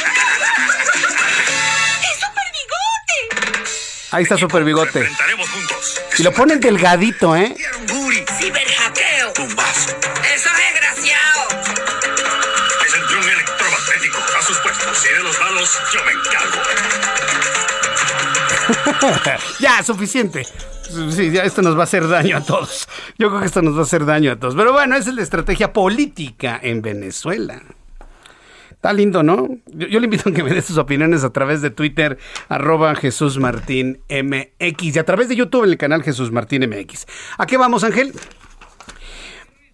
super bigote! Ahí está super bigote. juntos. Y lo ponen delgadito, ¿eh? ya, suficiente. Sí, ya esto nos va a hacer daño a todos. Yo creo que esto nos va a hacer daño a todos. Pero bueno, esa es la estrategia política en Venezuela. Está lindo, ¿no? Yo, le invito a que me dé sus opiniones a través de Twitter, arroba Jesús MX y a través de YouTube en el canal Jesús Martín MX. ¿A qué vamos, Ángel?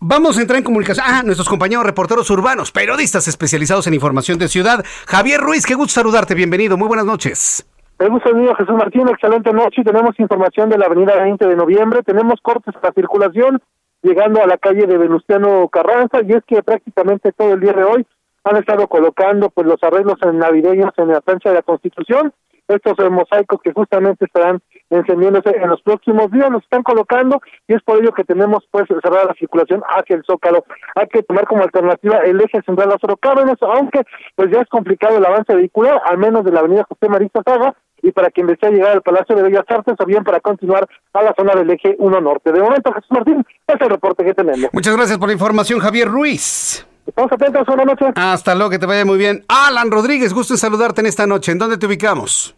Vamos a entrar en comunicación. Ah, nuestros compañeros reporteros urbanos, periodistas especializados en información de ciudad. Javier Ruiz, qué gusto saludarte. Bienvenido. Muy buenas noches. Gusta mío, Jesús Martín. Excelente noche. Tenemos información de la avenida 20 de noviembre. Tenemos cortes para circulación llegando a la calle de Venustiano Carranza. Y es que prácticamente todo el día de hoy han estado colocando pues los arreglos navideños en la plancha de la Constitución estos mosaicos que justamente estarán encendiéndose en los próximos días, los están colocando y es por ello que tenemos pues cerrar la circulación hacia el Zócalo. Hay que tomar como alternativa el eje central Lázaro Cárdenas, aunque pues ya es complicado el avance vehicular, al menos de la avenida José Marista Saga, y para quien desea llegar al Palacio de Bellas Artes o bien para continuar a la zona del eje 1 Norte. De momento, Jesús Martín, es el reporte que tenemos. Muchas gracias por la información, Javier Ruiz. Estamos atentos, buenas noches. Hasta luego, que te vaya muy bien. Alan Rodríguez, gusto en saludarte en esta noche. ¿En dónde te ubicamos?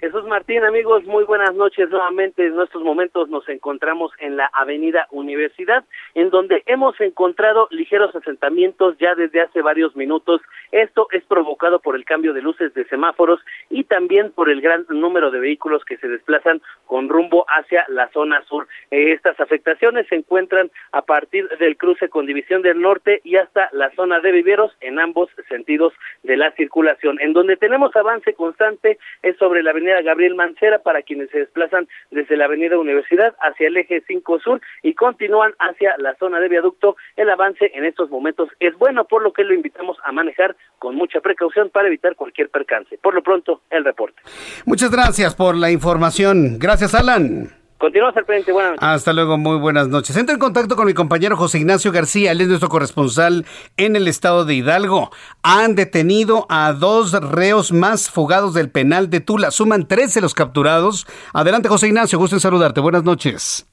Jesús Martín, amigos, muy buenas noches nuevamente. En estos momentos nos encontramos en la Avenida Universidad, en donde hemos encontrado ligeros asentamientos ya desde hace varios minutos. Esto es provocado por el cambio de luces de semáforos y también por el gran número de vehículos que se desplazan con rumbo hacia la zona sur. Eh, estas afectaciones se encuentran a partir del cruce con División del Norte y hasta la zona de viveros en ambos sentidos de la circulación. En donde tenemos avance constante es sobre la Avenida Gabriel Mancera para quienes se desplazan desde la Avenida Universidad hacia el eje 5 Sur y continúan hacia la zona de viaducto. El avance en estos momentos es bueno, por lo que lo invitamos a manejar con mucha precaución para evitar cualquier percance. Por lo pronto, el reporte. Muchas gracias por la información. Gracias, Alan. Continuamos al frente, buenas noches. Hasta luego, muy buenas noches. Entro en contacto con mi compañero José Ignacio García, él es nuestro corresponsal en el estado de Hidalgo. Han detenido a dos reos más fugados del penal de Tula. Suman 13 los capturados. Adelante, José Ignacio, gusto en saludarte. Buenas noches.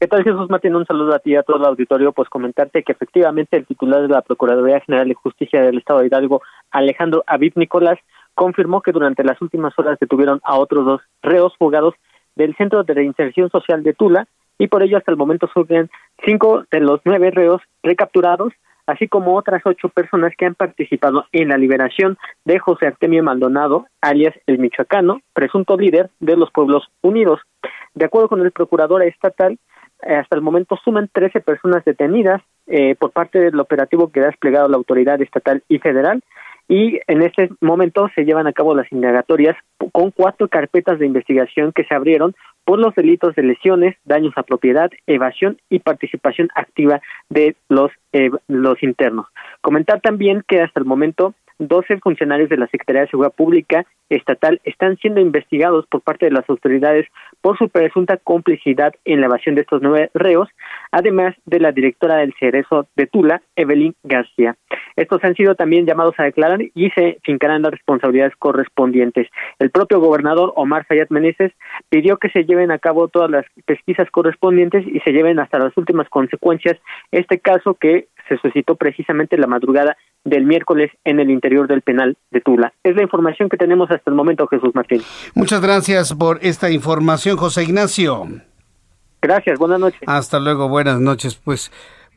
¿Qué tal, Jesús Martín? Un saludo a ti y a todo el auditorio. Pues comentarte que efectivamente el titular de la Procuraduría General de Justicia del Estado de Hidalgo, Alejandro Aviv Nicolás, confirmó que durante las últimas horas detuvieron a otros dos reos fugados del Centro de Reinserción Social de Tula y por ello hasta el momento surgen cinco de los nueve reos recapturados, así como otras ocho personas que han participado en la liberación de José Artemio Maldonado, alias el Michoacano, presunto líder de los Pueblos Unidos. De acuerdo con el procurador estatal, eh, hasta el momento suman 13 personas detenidas eh, por parte del operativo que ha desplegado la autoridad estatal y federal y en este momento se llevan a cabo las indagatorias con cuatro carpetas de investigación que se abrieron por los delitos de lesiones, daños a propiedad, evasión y participación activa de los, eh, los internos. Comentar también que hasta el momento 12 funcionarios de la Secretaría de Seguridad Pública estatal están siendo investigados por parte de las autoridades por su presunta complicidad en la evasión de estos nueve reos, además de la directora del Cerezo de Tula, Evelyn García. Estos han sido también llamados a declarar y se fincarán las responsabilidades correspondientes. El propio gobernador Omar Fayad Meneses pidió que se lleven a cabo todas las pesquisas correspondientes y se lleven hasta las últimas consecuencias este caso que se suscitó precisamente la madrugada del miércoles en el interior del penal de Tula. Es la información que tenemos hasta el momento, Jesús Martín. Muchas gracias por esta información, José Ignacio. Gracias, buenas noches. Hasta luego, buenas noches. Pues,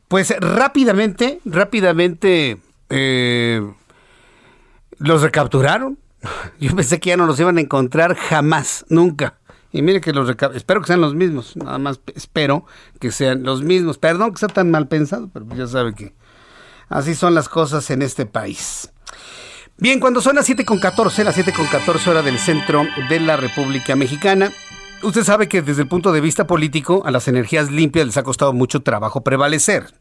pues rápidamente, rápidamente eh, los recapturaron. Yo pensé que ya no los iban a encontrar jamás, nunca. Y mire que los espero que sean los mismos, nada más espero que sean los mismos. Perdón que sea tan mal pensado, pero ya sabe que así son las cosas en este país. Bien, cuando son las 7.14, las 7.14 hora del centro de la República Mexicana, usted sabe que desde el punto de vista político a las energías limpias les ha costado mucho trabajo prevalecer.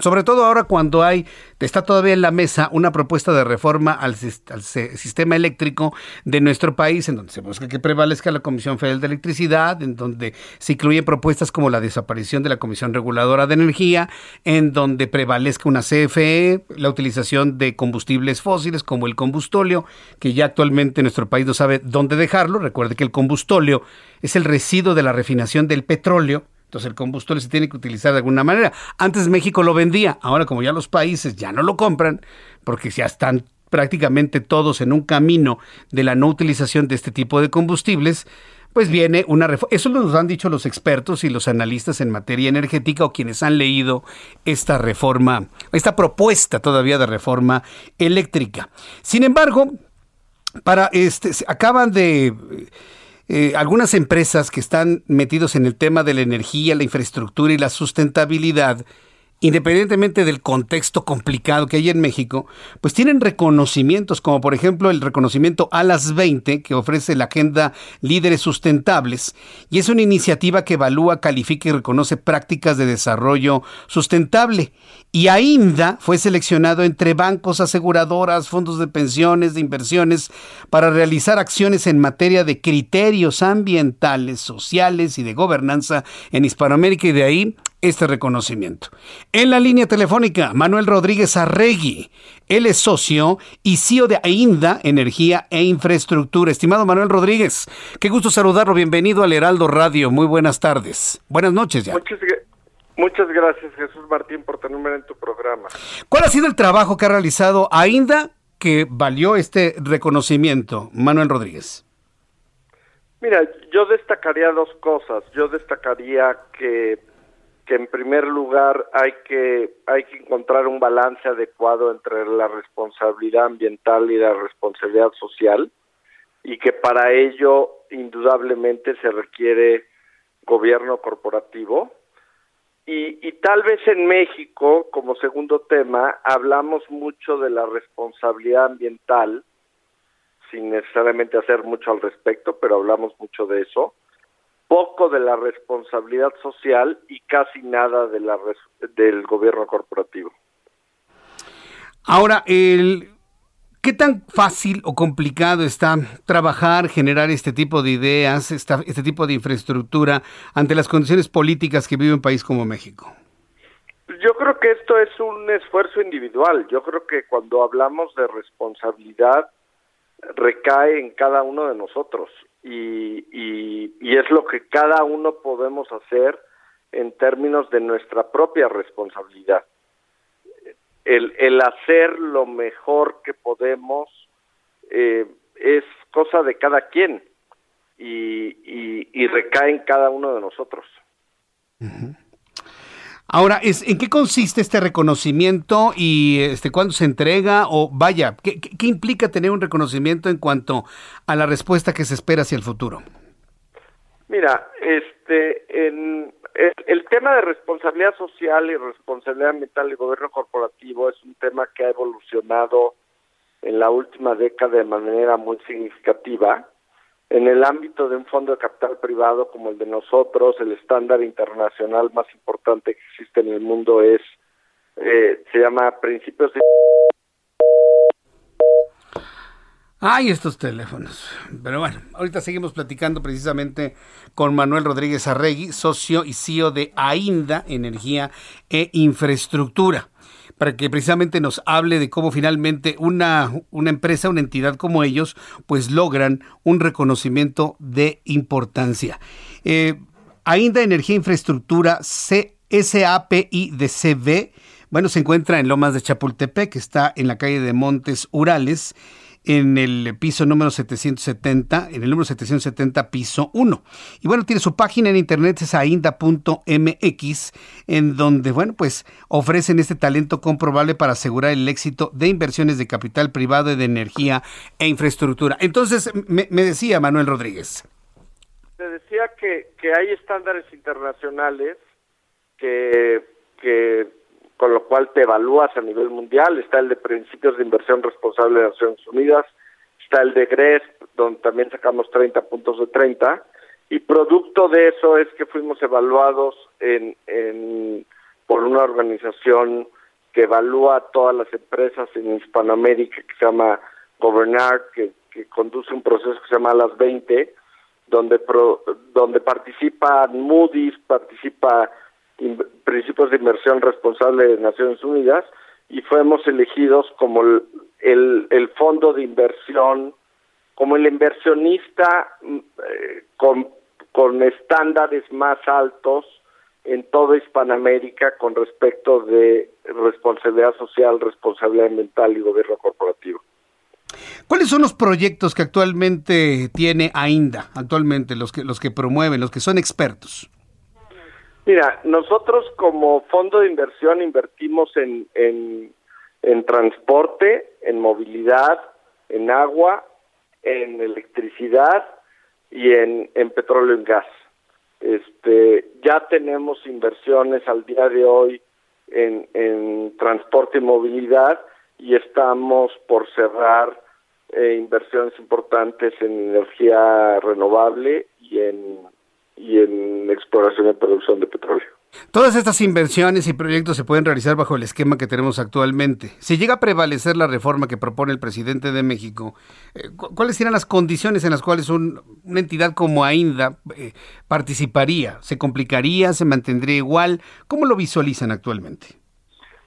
Sobre todo ahora cuando hay, está todavía en la mesa una propuesta de reforma al, sistema eléctrico de nuestro país, en donde se busca que prevalezca la Comisión Federal de Electricidad, en donde se incluyen propuestas como la desaparición de la Comisión Reguladora de Energía, en donde prevalezca una CFE, la utilización de combustibles fósiles como el combustóleo, que ya actualmente nuestro país no sabe dónde dejarlo. Recuerde que el combustóleo es el residuo de la refinación del petróleo entonces el combustible se tiene que utilizar de alguna manera. Antes México lo vendía, ahora como ya los países ya no lo compran, porque ya están prácticamente todos en un camino de la no utilización de este tipo de combustibles, pues viene una reforma. Eso nos han dicho los expertos y los analistas en materia energética o quienes han leído esta reforma, esta propuesta todavía de reforma eléctrica. Sin embargo, para este acaban de eh, algunas empresas que están metidos en el tema de la energía, la infraestructura y la sustentabilidad independientemente del contexto complicado que hay en México, pues tienen reconocimientos, como por ejemplo el reconocimiento a las 20 que ofrece la Agenda Líderes Sustentables, y es una iniciativa que evalúa, califica y reconoce prácticas de desarrollo sustentable. Y AINDA fue seleccionado entre bancos, aseguradoras, fondos de pensiones, de inversiones, para realizar acciones en materia de criterios ambientales, sociales y de gobernanza en Hispanoamérica, y de ahí este reconocimiento. En la línea telefónica, Manuel Rodríguez Arregui. Él es socio y CEO de AINDA, Energía e Infraestructura. Estimado Manuel Rodríguez, qué gusto saludarlo. Bienvenido al Heraldo Radio. Muy buenas tardes. Buenas noches ya. Muchas, muchas gracias, Jesús Martín, por tenerme en tu programa. ¿Cuál ha sido el trabajo que ha realizado AINDA que valió este reconocimiento, Manuel Rodríguez? Mira, yo destacaría dos cosas. Yo destacaría que, que en primer lugar hay que hay que encontrar un balance adecuado entre la responsabilidad ambiental y la responsabilidad social y que para ello indudablemente se requiere gobierno corporativo. Y, y tal vez en México, como segundo tema, hablamos mucho de la responsabilidad ambiental, sin necesariamente hacer mucho al respecto, pero hablamos mucho de eso, poco de la responsabilidad social y casi nada de la del gobierno corporativo. Ahora, el, ¿qué tan fácil o complicado está trabajar, generar este tipo de ideas, esta, este tipo de infraestructura ante las condiciones políticas que vive un país como México? Yo creo que esto es un esfuerzo individual. Yo creo que cuando hablamos de responsabilidad, recae en cada uno de nosotros y, y, y, es lo que cada uno podemos hacer en términos de nuestra propia responsabilidad. El, el hacer lo mejor que podemos eh, es cosa de cada quien y, y, y, recae en cada uno de nosotros. Ahora, ¿en qué consiste este reconocimiento y este cuándo se entrega? O vaya, ¿qué, ¿qué, implica tener un reconocimiento en cuanto a la respuesta que se espera hacia el futuro? Mira, este, en, el, el tema de responsabilidad social y responsabilidad ambiental del gobierno corporativo es un tema que ha evolucionado en la última década de manera muy significativa en el ámbito de un fondo de capital privado como el de nosotros, el estándar internacional más importante que existe en el mundo es, eh, se llama Principios de... Ay, estos teléfonos. Pero bueno, ahorita seguimos platicando precisamente con Manuel Rodríguez Arregui, socio y CEO de AINDA, Energía e Infraestructura para que precisamente nos hable de cómo finalmente una, una empresa, una entidad como ellos, pues logran un reconocimiento de importancia. Eh, Ainda Energía Infraestructura SAPI de bueno, se encuentra en Lomas de Chapultepec, que está en la calle de Montes Urales en el piso número 770, en el número 770, piso 1. Y bueno, tiene su página en internet, es ainda.mx, en donde, bueno, pues ofrecen este talento comprobable para asegurar el éxito de inversiones de capital privado y de energía e infraestructura. Entonces, me, me decía Manuel Rodríguez. Te decía que, que hay estándares internacionales que, que con lo cual te evalúas a nivel mundial. Está el de Principios de Inversión Responsable de Naciones Unidas, está el de GRESP, donde también sacamos 30 puntos de 30, y producto de eso es que fuimos evaluados en, en por una organización que evalúa a todas las empresas en Hispanoamérica, que se llama Gobernar, que, que conduce un proceso que se llama Las 20, donde, pro, donde participan Moody's, participa Principios de Inversión Responsable de Naciones Unidas y fuimos elegidos como el, el, fondo de inversión, como el inversionista eh, con, con estándares más altos en toda Hispanoamérica con respecto de responsabilidad social, responsabilidad ambiental y gobierno corporativo. ¿Cuáles son los proyectos que actualmente tiene AINDA, actualmente los que los que promueven, los que son expertos? Mira, nosotros como fondo de inversión invertimos en, en, transporte, en movilidad, en agua, en electricidad y en, en petróleo y gas. Este, ya tenemos inversiones al día de hoy en, en transporte y movilidad y estamos por cerrar eh, inversiones importantes en energía renovable y en y en exploración y producción de petróleo. Todas estas inversiones y proyectos se pueden realizar bajo el esquema que tenemos actualmente. Si llega a prevalecer la reforma que propone el presidente de México, eh, ¿cuáles serían las condiciones en las cuales un, una entidad como AINDA eh, participaría? ¿Se complicaría? ¿Se mantendría igual? ¿Cómo lo visualizan actualmente?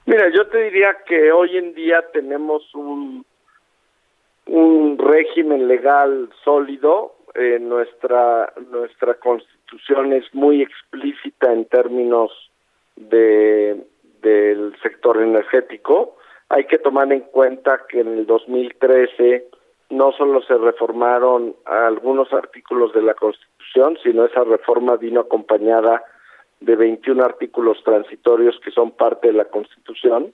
Mira, yo te diría que hoy en día tenemos un, un régimen legal sólido. Eh, nuestra, nuestra constitución es muy explícita en términos de del sector energético. Hay que tomar en cuenta que en el 2013 no solo se reformaron algunos artículos de la Constitución, sino esa reforma vino acompañada de 21 artículos transitorios que son parte de la Constitución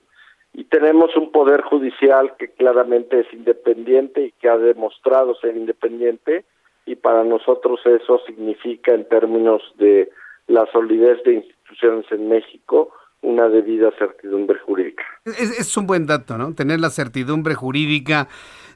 y tenemos un poder judicial que claramente es independiente y que ha demostrado ser independiente y para nosotros eso significa en términos de la solidez de instituciones en México una debida certidumbre jurídica. Es, un buen dato, ¿no? Tener la certidumbre jurídica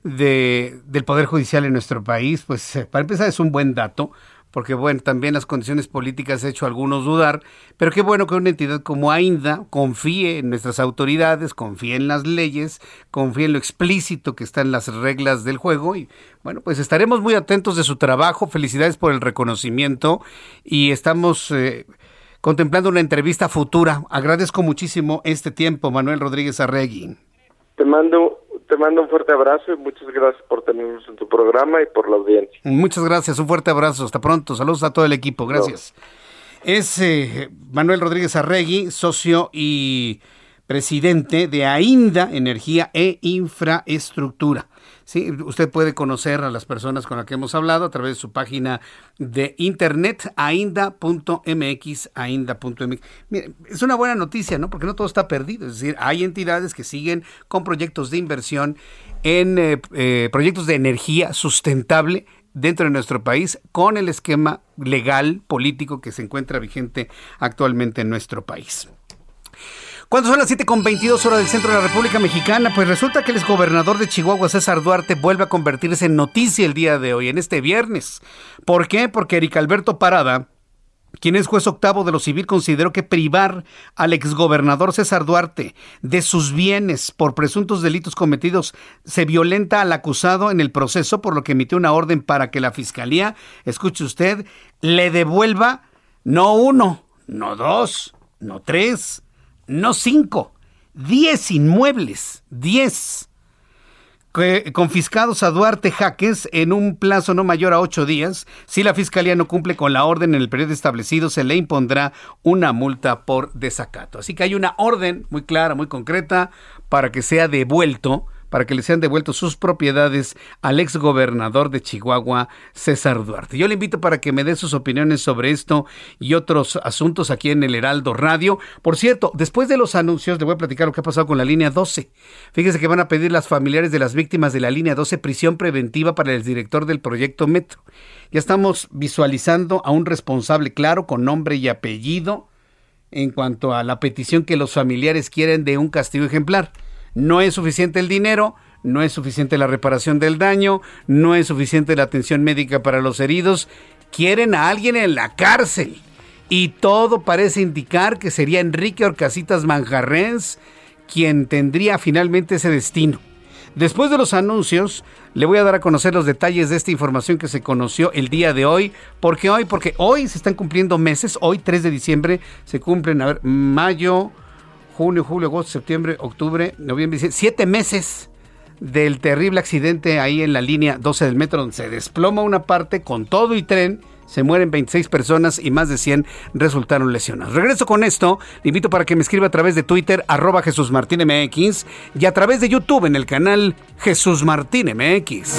de, del Poder Judicial en nuestro país, pues eh, para empezar es un buen dato, porque bueno, también las condiciones políticas han hecho a algunos dudar, pero qué bueno que una entidad como AINDA confíe en nuestras autoridades, confíe en las leyes, confíe en lo explícito que están las reglas del juego y bueno, pues estaremos muy atentos de su trabajo, felicidades por el reconocimiento y estamos... Eh, contemplando una entrevista futura. Agradezco muchísimo este tiempo, Manuel Rodríguez Arregui. Te mando te mando un fuerte abrazo y muchas gracias por tenernos en tu programa y por la audiencia. Muchas gracias, un fuerte abrazo. Hasta pronto. Saludos a todo el equipo. Gracias. Es eh, Manuel Rodríguez Arregui, socio y presidente de AINDA, Energía e Infraestructura. Sí, usted puede conocer a las personas con las que hemos hablado a través de su página de internet ainda.mx, ainda.mx. Mire, es una buena noticia, ¿no? Porque no todo está perdido. Es decir, hay entidades que siguen con proyectos de inversión en eh, eh, proyectos de energía sustentable dentro de nuestro país con el esquema legal político que se encuentra vigente actualmente en nuestro país. ¿Cuándo son las 7 con 22 horas del centro de la República Mexicana? Pues resulta que el exgobernador de Chihuahua, César Duarte, vuelve a convertirse en noticia el día de hoy, en este viernes. ¿Por qué? Porque Eric Alberto Parada, quien es juez octavo de lo civil, consideró que privar al exgobernador César Duarte de sus bienes por presuntos delitos cometidos se violenta al acusado en el proceso, por lo que emitió una orden para que la fiscalía, escuche usted, le devuelva no uno, no dos, no tres, no cinco, diez inmuebles, diez confiscados a Duarte Jaques en un plazo no mayor a ocho días. Si la Fiscalía no cumple con la orden en el periodo establecido, se le impondrá una multa por desacato. Así que hay una orden muy clara, muy concreta, para que sea devuelto para que le sean devueltos sus propiedades al ex gobernador de Chihuahua, César Duarte. Yo le invito para que me dé sus opiniones sobre esto y otros asuntos aquí en el Heraldo Radio. Por cierto, después de los anuncios, le voy a platicar lo que ha pasado con la línea 12. Fíjese que van a pedir las familiares de las víctimas de la línea 12 prisión preventiva para el director del proyecto Metro. Ya estamos visualizando a un responsable claro con nombre y apellido en cuanto a la petición que los familiares quieren de un castigo ejemplar. No es suficiente el dinero, no es suficiente la reparación del daño, no es suficiente la atención médica para los heridos. Quieren a alguien en la cárcel. Y todo parece indicar que sería Enrique Orcasitas Manjarrens quien tendría finalmente ese destino. Después de los anuncios, le voy a dar a conocer los detalles de esta información que se conoció el día de hoy. ¿Por qué hoy? Porque hoy se están cumpliendo meses. Hoy, 3 de diciembre, se cumplen, a ver, mayo, junio, julio, agosto, septiembre, octubre, noviembre, siete meses del terrible accidente ahí en la línea 12 del metro, donde se desploma una parte con todo y tren. Se mueren 26 personas y más de 100 resultaron lesionados. Regreso con esto. Le invito para que me escriba a través de Twitter, arroba Jesús Martín MX, y a través de YouTube en el canal Jesús Martín MX.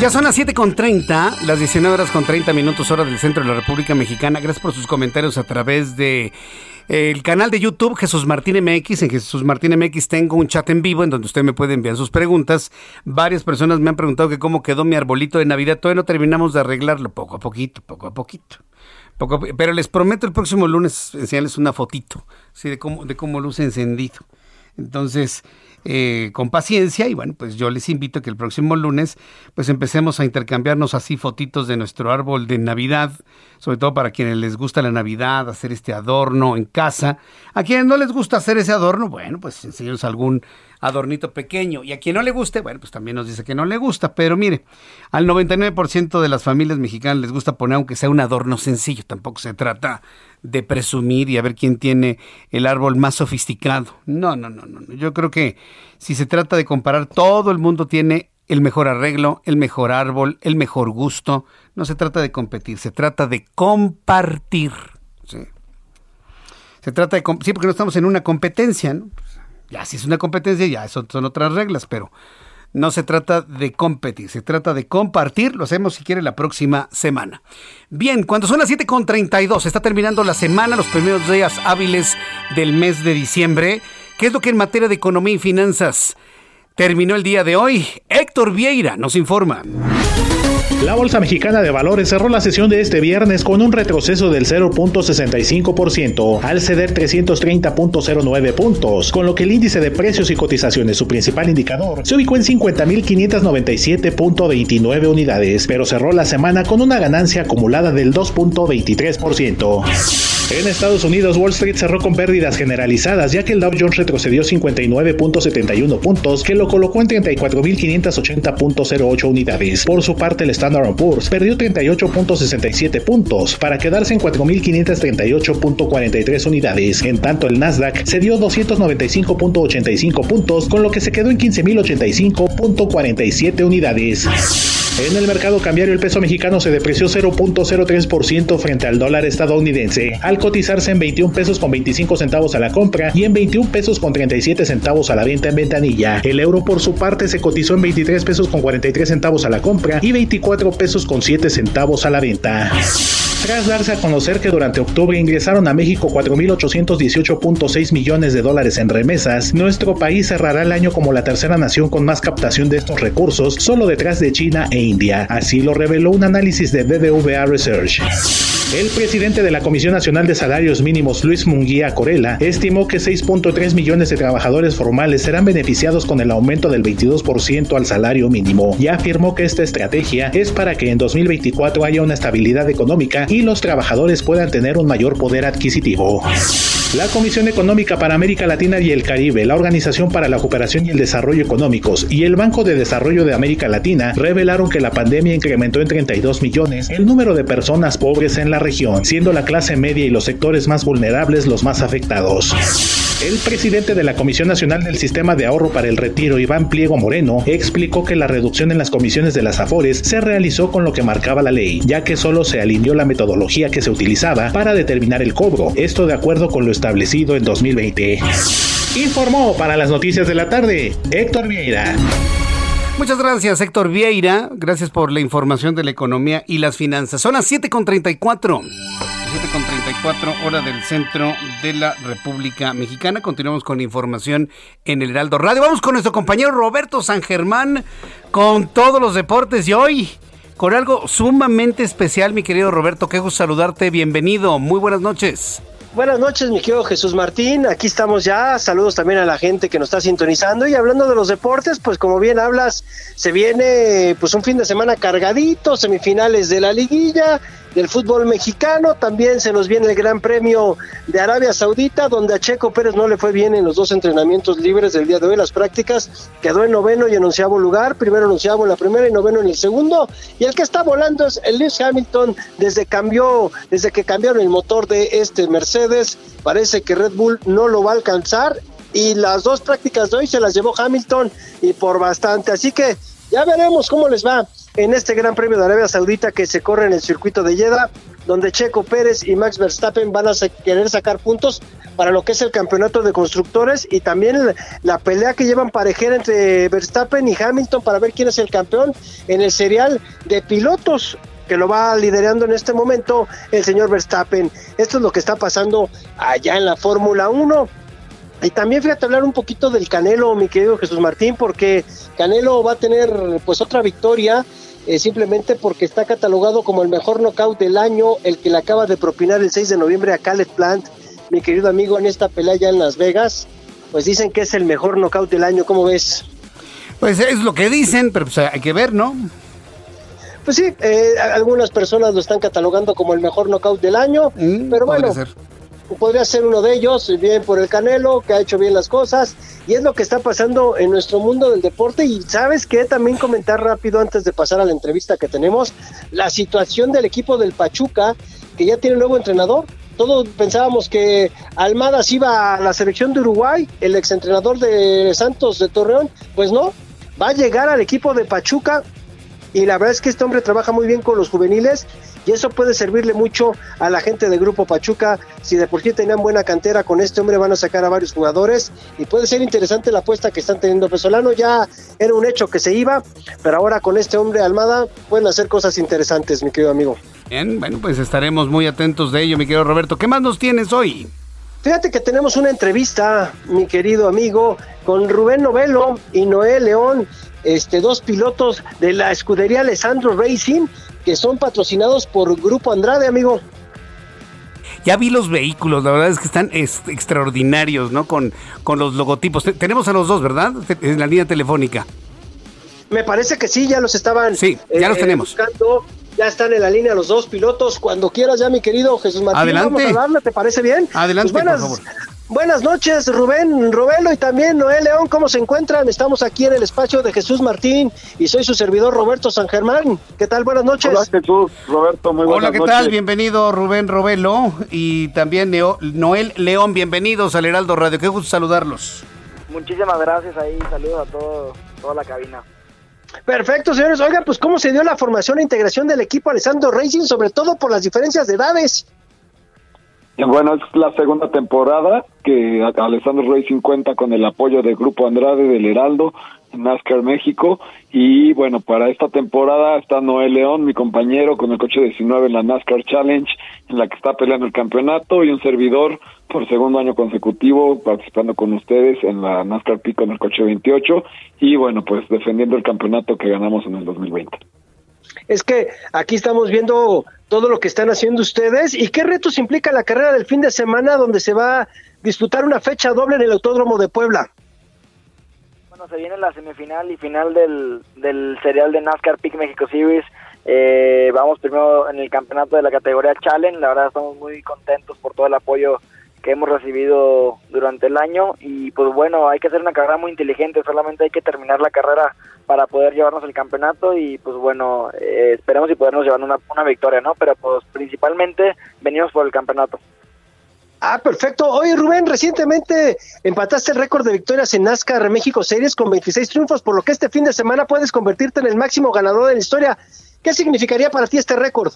Ya son las 7.30, las 19 horas con 30 minutos hora del centro de la República Mexicana. Gracias por sus comentarios a través de eh, el canal de YouTube Jesús Martín MX. En Jesús Martín MX tengo un chat en vivo en donde usted me puede enviar sus preguntas. Varias personas me han preguntado que cómo quedó mi arbolito de Navidad. Todavía no terminamos de arreglarlo, poco a poquito, poco a poquito. Poco pero les prometo el próximo lunes enseñarles una fotito ¿sí? de, cómo, de cómo luce encendido. Entonces, eh, con paciencia y bueno, pues yo les invito a que el próximo lunes pues empecemos a intercambiarnos así fotitos de nuestro árbol de Navidad, sobre todo para quienes les gusta la Navidad, hacer este adorno en casa. A quienes no les gusta hacer ese adorno, bueno, pues enseñemos algún adornito pequeño. Y a quien no le guste, bueno, pues también nos dice que no le gusta. Pero mire, al 99% de las familias mexicanas les gusta poner aunque sea un adorno sencillo. Tampoco se trata de presumir y a ver quién tiene el árbol más sofisticado. No, no, no, no. Yo creo que si se trata de comparar, todo el mundo tiene el mejor arreglo, el mejor árbol, el mejor gusto. No se trata de competir, se trata de compartir. ¿sí? Se trata de... Sí, porque no estamos en una competencia, ¿no? Ya si es una competencia, ya eso son otras reglas, pero no se trata de competir, se trata de compartir. Lo hacemos si quiere la próxima semana. Bien, cuando son las 7.32, está terminando la semana, los primeros días hábiles del mes de diciembre. ¿Qué es lo que en materia de economía y finanzas terminó el día de hoy? Héctor Vieira nos informa. La Bolsa Mexicana de Valores cerró la sesión de este viernes con un retroceso del 0.65% al ceder 330.09 puntos, con lo que el índice de precios y cotizaciones, su principal indicador, se ubicó en 50.597.29 unidades, pero cerró la semana con una ganancia acumulada del 2.23%. En Estados Unidos, Wall Street cerró con pérdidas generalizadas, ya que el Dow Jones retrocedió 59.71 puntos, que lo colocó en 34.580.08 unidades. Por su parte, el Standard Poor's perdió 38.67 puntos, para quedarse en 4.538.43 unidades. En tanto, el Nasdaq cedió 295.85 puntos, con lo que se quedó en 15.085.47 unidades. En el mercado cambiario el peso mexicano se depreció 0.03% frente al dólar estadounidense, al cotizarse en 21 pesos con 25 centavos a la compra y en 21 pesos con 37 centavos a la venta en ventanilla. El euro por su parte se cotizó en 23 pesos con 43 centavos a la compra y 24 pesos con 7 centavos a la venta. Tras darse a conocer que durante octubre ingresaron a México 4.818.6 millones de dólares en remesas, nuestro país cerrará el año como la tercera nación con más captación de estos recursos, solo detrás de China e Así lo reveló un análisis de BBVA Research. El presidente de la Comisión Nacional de Salarios Mínimos, Luis Munguía Corella, estimó que 6.3 millones de trabajadores formales serán beneficiados con el aumento del 22% al salario mínimo y afirmó que esta estrategia es para que en 2024 haya una estabilidad económica y los trabajadores puedan tener un mayor poder adquisitivo. La Comisión Económica para América Latina y el Caribe, la Organización para la Cooperación y el Desarrollo Económicos y el Banco de Desarrollo de América Latina revelaron que la pandemia incrementó en 32 millones el número de personas pobres en la región, siendo la clase media y los sectores más vulnerables los más afectados. El presidente de la Comisión Nacional del Sistema de Ahorro para el Retiro, Iván Pliego Moreno, explicó que la reducción en las comisiones de las AFORES se realizó con lo que marcaba la ley, ya que solo se alineó la metodología que se utilizaba para determinar el cobro, esto de acuerdo con lo establecido en 2020. Informó para las noticias de la tarde Héctor Vieira. Muchas gracias, Héctor Vieira. Gracias por la información de la economía y las finanzas. Son las 7.34. 7.34 hora del centro de la República Mexicana. Continuamos con información en el Heraldo Radio. Vamos con nuestro compañero Roberto San Germán con todos los deportes y hoy con algo sumamente especial, mi querido Roberto. Qué gusto saludarte. Bienvenido. Muy buenas noches. Buenas noches, mi querido Jesús Martín. Aquí estamos ya. Saludos también a la gente que nos está sintonizando. Y hablando de los deportes, pues como bien hablas, se viene pues un fin de semana cargadito, semifinales de la liguilla, del fútbol mexicano. También se nos viene el Gran Premio de Arabia Saudita, donde a Checo Pérez no le fue bien en los dos entrenamientos libres del día de hoy, las prácticas. Quedó en noveno y en onceavo lugar. Primero en en la primera y noveno en el segundo. Y el que está volando es el Lewis Hamilton desde cambió, desde que cambiaron el motor de este Mercedes. Parece que Red Bull no lo va a alcanzar. Y las dos prácticas de hoy se las llevó Hamilton y por bastante. Así que ya veremos cómo les va en este Gran Premio de Arabia Saudita que se corre en el circuito de Jeddah, donde Checo Pérez y Max Verstappen van a querer sacar puntos para lo que es el campeonato de constructores y también la, pelea que llevan parejera entre Verstappen y Hamilton para ver quién es el campeón en el serial de pilotos que lo va liderando en este momento el señor Verstappen. Esto es lo que está pasando allá en la Fórmula 1. Y también fíjate hablar un poquito del Canelo, mi querido Jesús Martín, porque Canelo va a tener pues otra victoria, eh, simplemente porque está catalogado como el mejor knockout del año, el que le acaba de propinar el 6 de noviembre a Caleb Plant, mi querido amigo, en esta pelea ya en Las Vegas. Pues dicen que es el mejor knockout del año, ¿cómo ves? Pues es lo que dicen, pero pues hay que ver, ¿no? Pues sí, eh, algunas personas lo están catalogando como el mejor knockout del año, pero bueno, ser. Podría ser uno de ellos, bien por el Canelo, que ha hecho bien las cosas, y es lo que está pasando en nuestro mundo del deporte. Y sabes que también comentar rápido antes de pasar a la entrevista que tenemos, la situación del equipo del Pachuca, que ya tiene nuevo entrenador. Todos pensábamos que Almada se iba a la selección de Uruguay, el exentrenador de Santos de Torreón, pues no, va a llegar al equipo de Pachuca y la verdad es que este hombre trabaja muy bien con los juveniles y eso puede servirle mucho a la gente del grupo Pachuca. Si de por sí tenían buena cantera, con este hombre van a sacar a varios jugadores y puede ser interesante la apuesta que están teniendo. Pesolano ya era un hecho que se iba, pero ahora con este hombre Almada pueden hacer cosas interesantes, mi querido amigo. Bien, bueno, pues estaremos muy atentos de ello, mi querido Roberto. ¿Qué más nos tienes hoy? Fíjate que tenemos una entrevista, mi querido amigo, con Rubén Novelo y Noé León, este, dos pilotos de la escudería Alessandro Racing, que son patrocinados por Grupo Andrade, amigo. Ya vi los vehículos, la verdad es que están es- extraordinarios, ¿no? Con, con los logotipos. Te- tenemos a los dos, ¿verdad? En la línea telefónica. Me parece que sí, ya los estaban Sí, ya los tenemos. buscando. Ya están en la línea los dos pilotos. Cuando quieras ya, mi querido Jesús Martín, Adelante. vamos a darle, ¿te parece bien? Adelante, Pues buenas, por favor. Buenas noches, Rubén Robelo y también Noel León, ¿cómo se encuentran? Estamos aquí en el espacio de Jesús Martín y soy su servidor Roberto San Germán. ¿Qué tal? Buenas noches. Hola Jesús, Roberto, muy Hola, buenas ¿qué noches. tal? Bienvenido Rubén Robelo y también Neo- Noel León. Bienvenidos al Heraldo Radio. Qué gusto saludarlos. Muchísimas gracias ahí, saludos a todo, toda la cabina. Perfecto, señores. Oigan, pues cómo se dio la formación e integración del equipo Alessandro Racing, sobre todo por las diferencias de edades. Bueno, es la segunda temporada que Alessandro Racing cuenta con el apoyo del Grupo Andrade del Heraldo en NASCAR México y bueno, para esta temporada está Noel León, mi compañero, con el coche 19 en la NASCAR Challenge, en la que está peleando el campeonato y un servidor por segundo año consecutivo participando con ustedes en la NASCAR Peak con el coche 28 y bueno, pues defendiendo el campeonato que ganamos en el 2020. Es que aquí estamos viendo todo lo que están haciendo ustedes y qué retos implica la carrera del fin de semana donde se va a disputar una fecha doble en el Autódromo de Puebla. Bueno, se viene la semifinal y final del, del serial de NASCAR Peak México Series. Eh, vamos primero en el campeonato de la categoría Challenge. La verdad estamos muy contentos por todo el apoyo que hemos recibido durante el año y pues bueno, hay que hacer una carrera muy inteligente, solamente hay que terminar la carrera para poder llevarnos el campeonato y pues bueno, eh, esperemos y podernos llevar una, una victoria, ¿no? Pero pues principalmente venimos por el campeonato. Ah, perfecto. Oye, Rubén, recientemente empataste el récord de victorias en NASCAR México Series con 26 triunfos, por lo que este fin de semana puedes convertirte en el máximo ganador de la historia. ¿Qué significaría para ti este récord?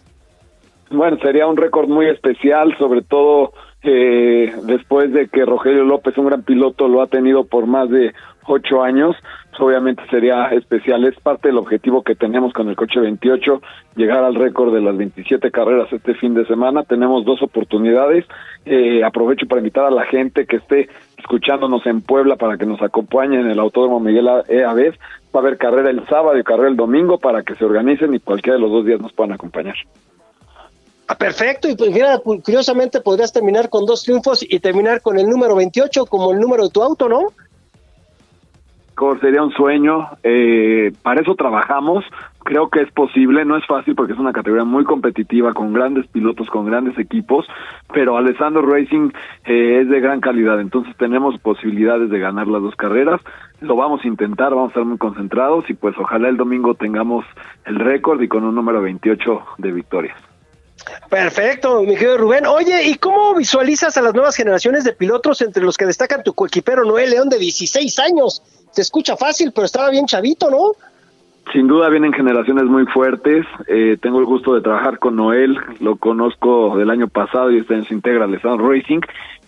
Bueno, sería un récord muy especial, sobre todo eh, después de que Rogelio López, un gran piloto, lo ha tenido por más de ocho años. Pues, obviamente sería especial. Es parte del objetivo que tenemos con el coche 28, llegar al récord de las 27 carreras este fin de semana. Tenemos dos oportunidades. Eh, aprovecho para invitar a la gente que esté escuchándonos en Puebla para que nos acompañe en el Autódromo Miguel E. Avés. Va a haber carrera el sábado y carrera el domingo para que se organicen y cualquiera de los dos días nos puedan acompañar. Ah, perfecto. Y pues mira, cu- curiosamente podrías terminar con dos triunfos y terminar con el número 28 como el número de tu auto, ¿no? Sería un sueño, eh, para eso trabajamos, creo que es posible, no es fácil porque es una categoría muy competitiva, con grandes pilotos, con grandes equipos, pero Alessandro Racing eh, es de gran calidad, entonces tenemos posibilidades de ganar las dos carreras, lo vamos a intentar, vamos a estar muy concentrados y pues ojalá el domingo tengamos el récord y con un número 28 de victorias. Perfecto, mi querido Rubén. Oye, ¿y cómo visualizas a las nuevas generaciones de pilotos entre los que destacan tu coequipero Noel León de 16 años? Se escucha fácil, pero estaba bien chavito, ¿no? sin duda vienen generaciones muy fuertes. Eh, tengo el gusto de trabajar con Noel, lo conozco del año pasado y está en su integra Alessandro Racing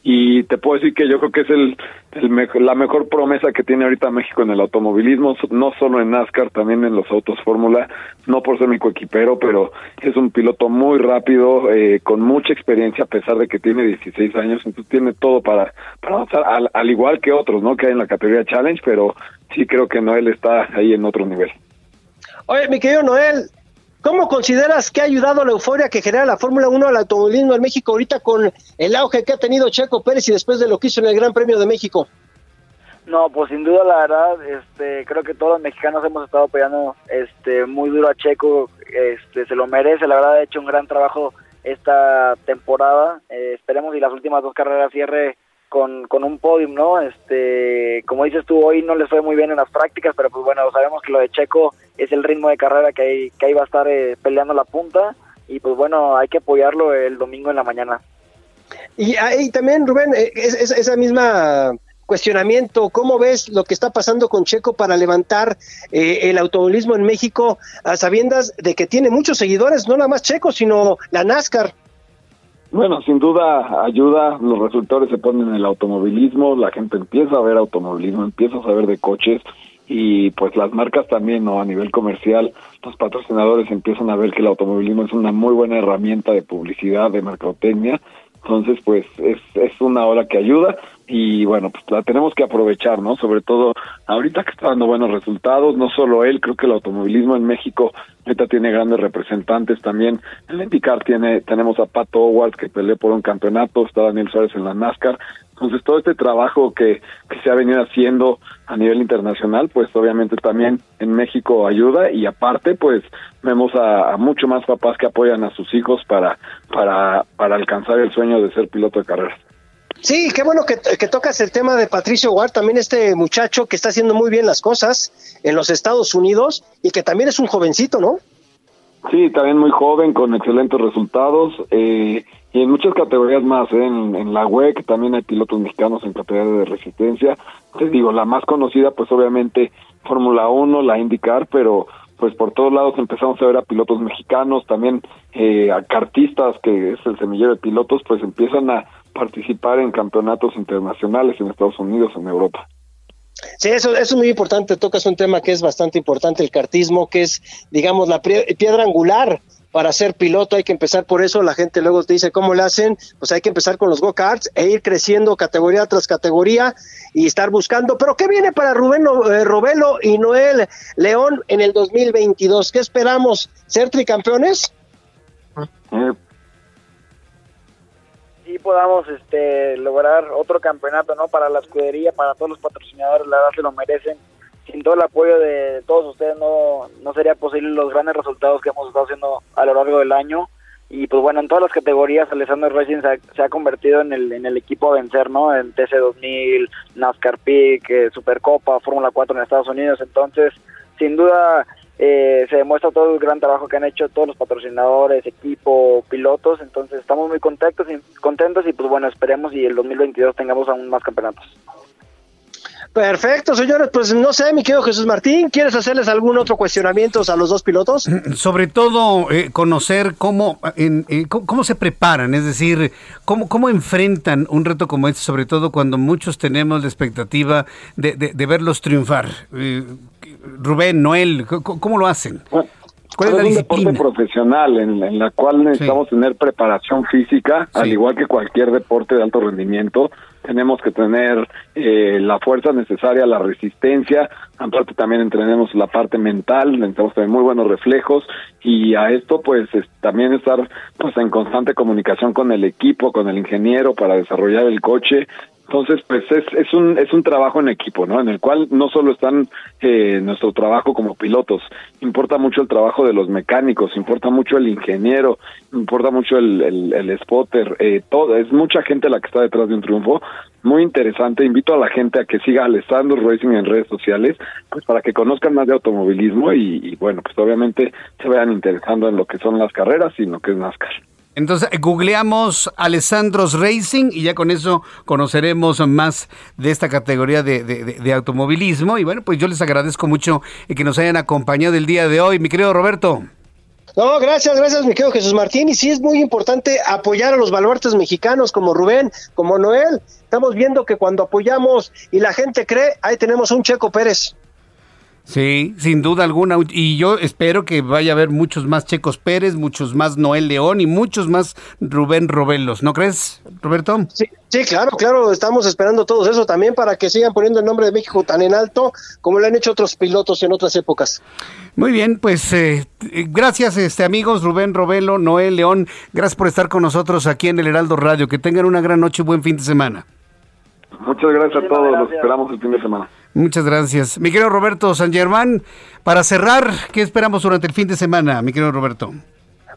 y te puedo decir que yo creo que es el, el la mejor promesa que tiene ahorita México en el automovilismo, no solo en NASCAR, también en los autos Fórmula, no por ser mi coequipero, pero es un piloto muy rápido, eh, con mucha experiencia a pesar de que tiene 16 años, entonces tiene todo para, para avanzar, al, al igual que otros, ¿no? Que hay en la categoría Challenge, pero sí creo que Noel está ahí en otro nivel. Oye, mi querido Noel, ¿Cómo consideras que ha ayudado la euforia que genera la Fórmula 1 al automovilismo en México ahorita con el auge que ha tenido Checo Pérez y después de lo que hizo en el Gran Premio de México? No, pues sin duda la verdad, este, creo que todos los mexicanos hemos estado apoyando este, muy duro a Checo, este, se lo merece, la verdad ha hecho un gran trabajo esta temporada, eh, esperemos y las últimas dos carreras cierre con, con un podium, ¿no? Este, como dices tú, hoy no les fue muy bien en las prácticas, pero pues bueno, sabemos que lo de Checo es el ritmo de carrera que ahí, que ahí va a estar eh, peleando la punta y pues bueno, hay que apoyarlo el domingo en la mañana. Y, ahí también, Rubén, eh, es, es, esa misma cuestionamiento, ¿cómo ves lo que está pasando con Checo para levantar eh, el automovilismo en México a sabiendas de que tiene muchos seguidores, no nada más Checo, sino la NASCAR? Bueno, sin duda ayuda, los resultados se ponen en el automovilismo, la gente empieza a ver automovilismo, empieza a saber de coches y pues las marcas también, ¿no? A nivel comercial, los patrocinadores empiezan a ver que el automovilismo es una muy buena herramienta de publicidad, de mercadotecnia, entonces pues es, es una hora que ayuda y bueno, pues la tenemos que aprovechar, ¿no? Sobre todo ahorita que está dando buenos resultados, no solo él, creo que el automovilismo en México ahorita tiene grandes representantes también. En IndyCar tiene, tenemos a Pato Howard que peleó por un campeonato, está Daniel Suárez en la NASCAR. Entonces todo este trabajo que, que se ha venido haciendo a nivel internacional, pues obviamente también en México ayuda y aparte pues vemos a, a mucho más papás que apoyan a sus hijos para, para, para alcanzar el sueño de ser piloto de carreras. Sí, qué bueno que, que, tocas el tema de Patricio Ward, también este muchacho que está haciendo muy bien las cosas en los Estados Unidos y que también es un jovencito, ¿no? Sí, también muy joven, con excelentes resultados eh, y en muchas categorías más, ¿eh? en, en, la WEC también hay pilotos mexicanos en categoría de resistencia. Te digo, la más conocida pues obviamente Fórmula 1, la IndyCar, pero pues por todos lados empezamos a ver a pilotos mexicanos, también eh, a cartistas, que es el semillero de pilotos, pues empiezan a participar en campeonatos internacionales en Estados Unidos, en Europa. Sí, eso, eso es muy importante. Tocas un tema que es bastante importante, el cartismo, que es, digamos, la piedra angular para ser piloto. Hay que empezar por eso. La gente luego te dice cómo le hacen. Pues hay que empezar con los go-karts e ir creciendo categoría tras categoría y estar buscando. Pero ¿qué viene para Rubén eh, Robelo y Noel León en el 2022? ¿Qué esperamos? ¿Ser tricampeones? Eh, sí podamos este lograr otro campeonato no para la escudería para todos los patrocinadores la verdad se lo merecen sin todo el apoyo de todos ustedes no no sería posible los grandes resultados que hemos estado haciendo a lo largo del año. Y pues bueno en todas las categorías Alessandro Racing se ha, se ha convertido en el en el equipo a vencer no en TC 2000 NASCAR Peak eh, Supercopa Fórmula 4 en Estados Unidos. Entonces sin duda eh, se demuestra todo el gran trabajo que han hecho todos los patrocinadores, equipo, pilotos, entonces estamos muy contentos y, contentos y pues bueno, esperemos y el 2022 tengamos aún más campeonatos. Perfecto, señores. Pues no sé, mi querido Jesús Martín, ¿quieres hacerles algún otro cuestionamiento a los dos pilotos? Sobre todo eh, conocer cómo, en, eh, cómo, se preparan, es decir, cómo, cómo enfrentan un reto como este, sobre todo cuando muchos tenemos la expectativa de, de, de verlos triunfar. Eh, Rubén, Noel, ¿cómo, cómo lo hacen? Bueno. ¿Cuál es, es la un disciplina? deporte profesional en, en, la cual necesitamos sí. tener preparación física, sí. al igual que cualquier deporte de alto rendimiento. Tenemos que tener eh, la fuerza necesaria, la resistencia. Aparte también entrenemos la parte mental, necesitamos tener muy buenos reflejos y a esto pues es, también estar pues en constante comunicación con el equipo, con el ingeniero para desarrollar el coche, entonces, pues es, es un es un trabajo en equipo, ¿no? En el cual no solo están eh, nuestro trabajo como pilotos, importa mucho el trabajo de los mecánicos, importa mucho el ingeniero, importa mucho el, el, spotter, eh, todo, es mucha gente la que está detrás de un triunfo, muy interesante, invito a la gente a que siga Alessandro Racing en redes sociales, pues para que conozcan más de automovilismo y, bueno, pues obviamente se vayan interesando en lo que son las carreras y lo que es NASCAR. Entonces, googleamos Alessandros Racing y ya con eso conoceremos más de esta categoría de, de- de- automovilismo. Y bueno, pues yo les agradezco mucho que nos hayan acompañado el día de hoy, mi querido Roberto. No, gracias, gracias, mi querido Jesús Martín. Y sí es muy importante apoyar a los baluartes mexicanos como Rubén, como Noel. Estamos viendo que cuando apoyamos y la gente cree, ahí tenemos un Checo Pérez. Sí, sin duda alguna. Y yo espero que vaya a haber muchos más Checos Pérez, muchos más Noel León y muchos más Rubén Robelos. ¿No crees, Roberto? Sí, sí, claro, claro, estamos esperando todo eso también para que sigan poniendo el nombre de México tan en alto como lo han hecho otros pilotos en otras épocas. Muy bien, pues eh, gracias este amigos Rubén Robelo, Noel León, gracias por estar con nosotros aquí en el Heraldo Radio. Que tengan una gran noche y buen fin de semana. Muchas gracias a todos, los esperamos el fin de semana. Muchas gracias. Mi querido Roberto San Germán, para cerrar, ¿qué esperamos durante el fin de semana, mi querido Roberto?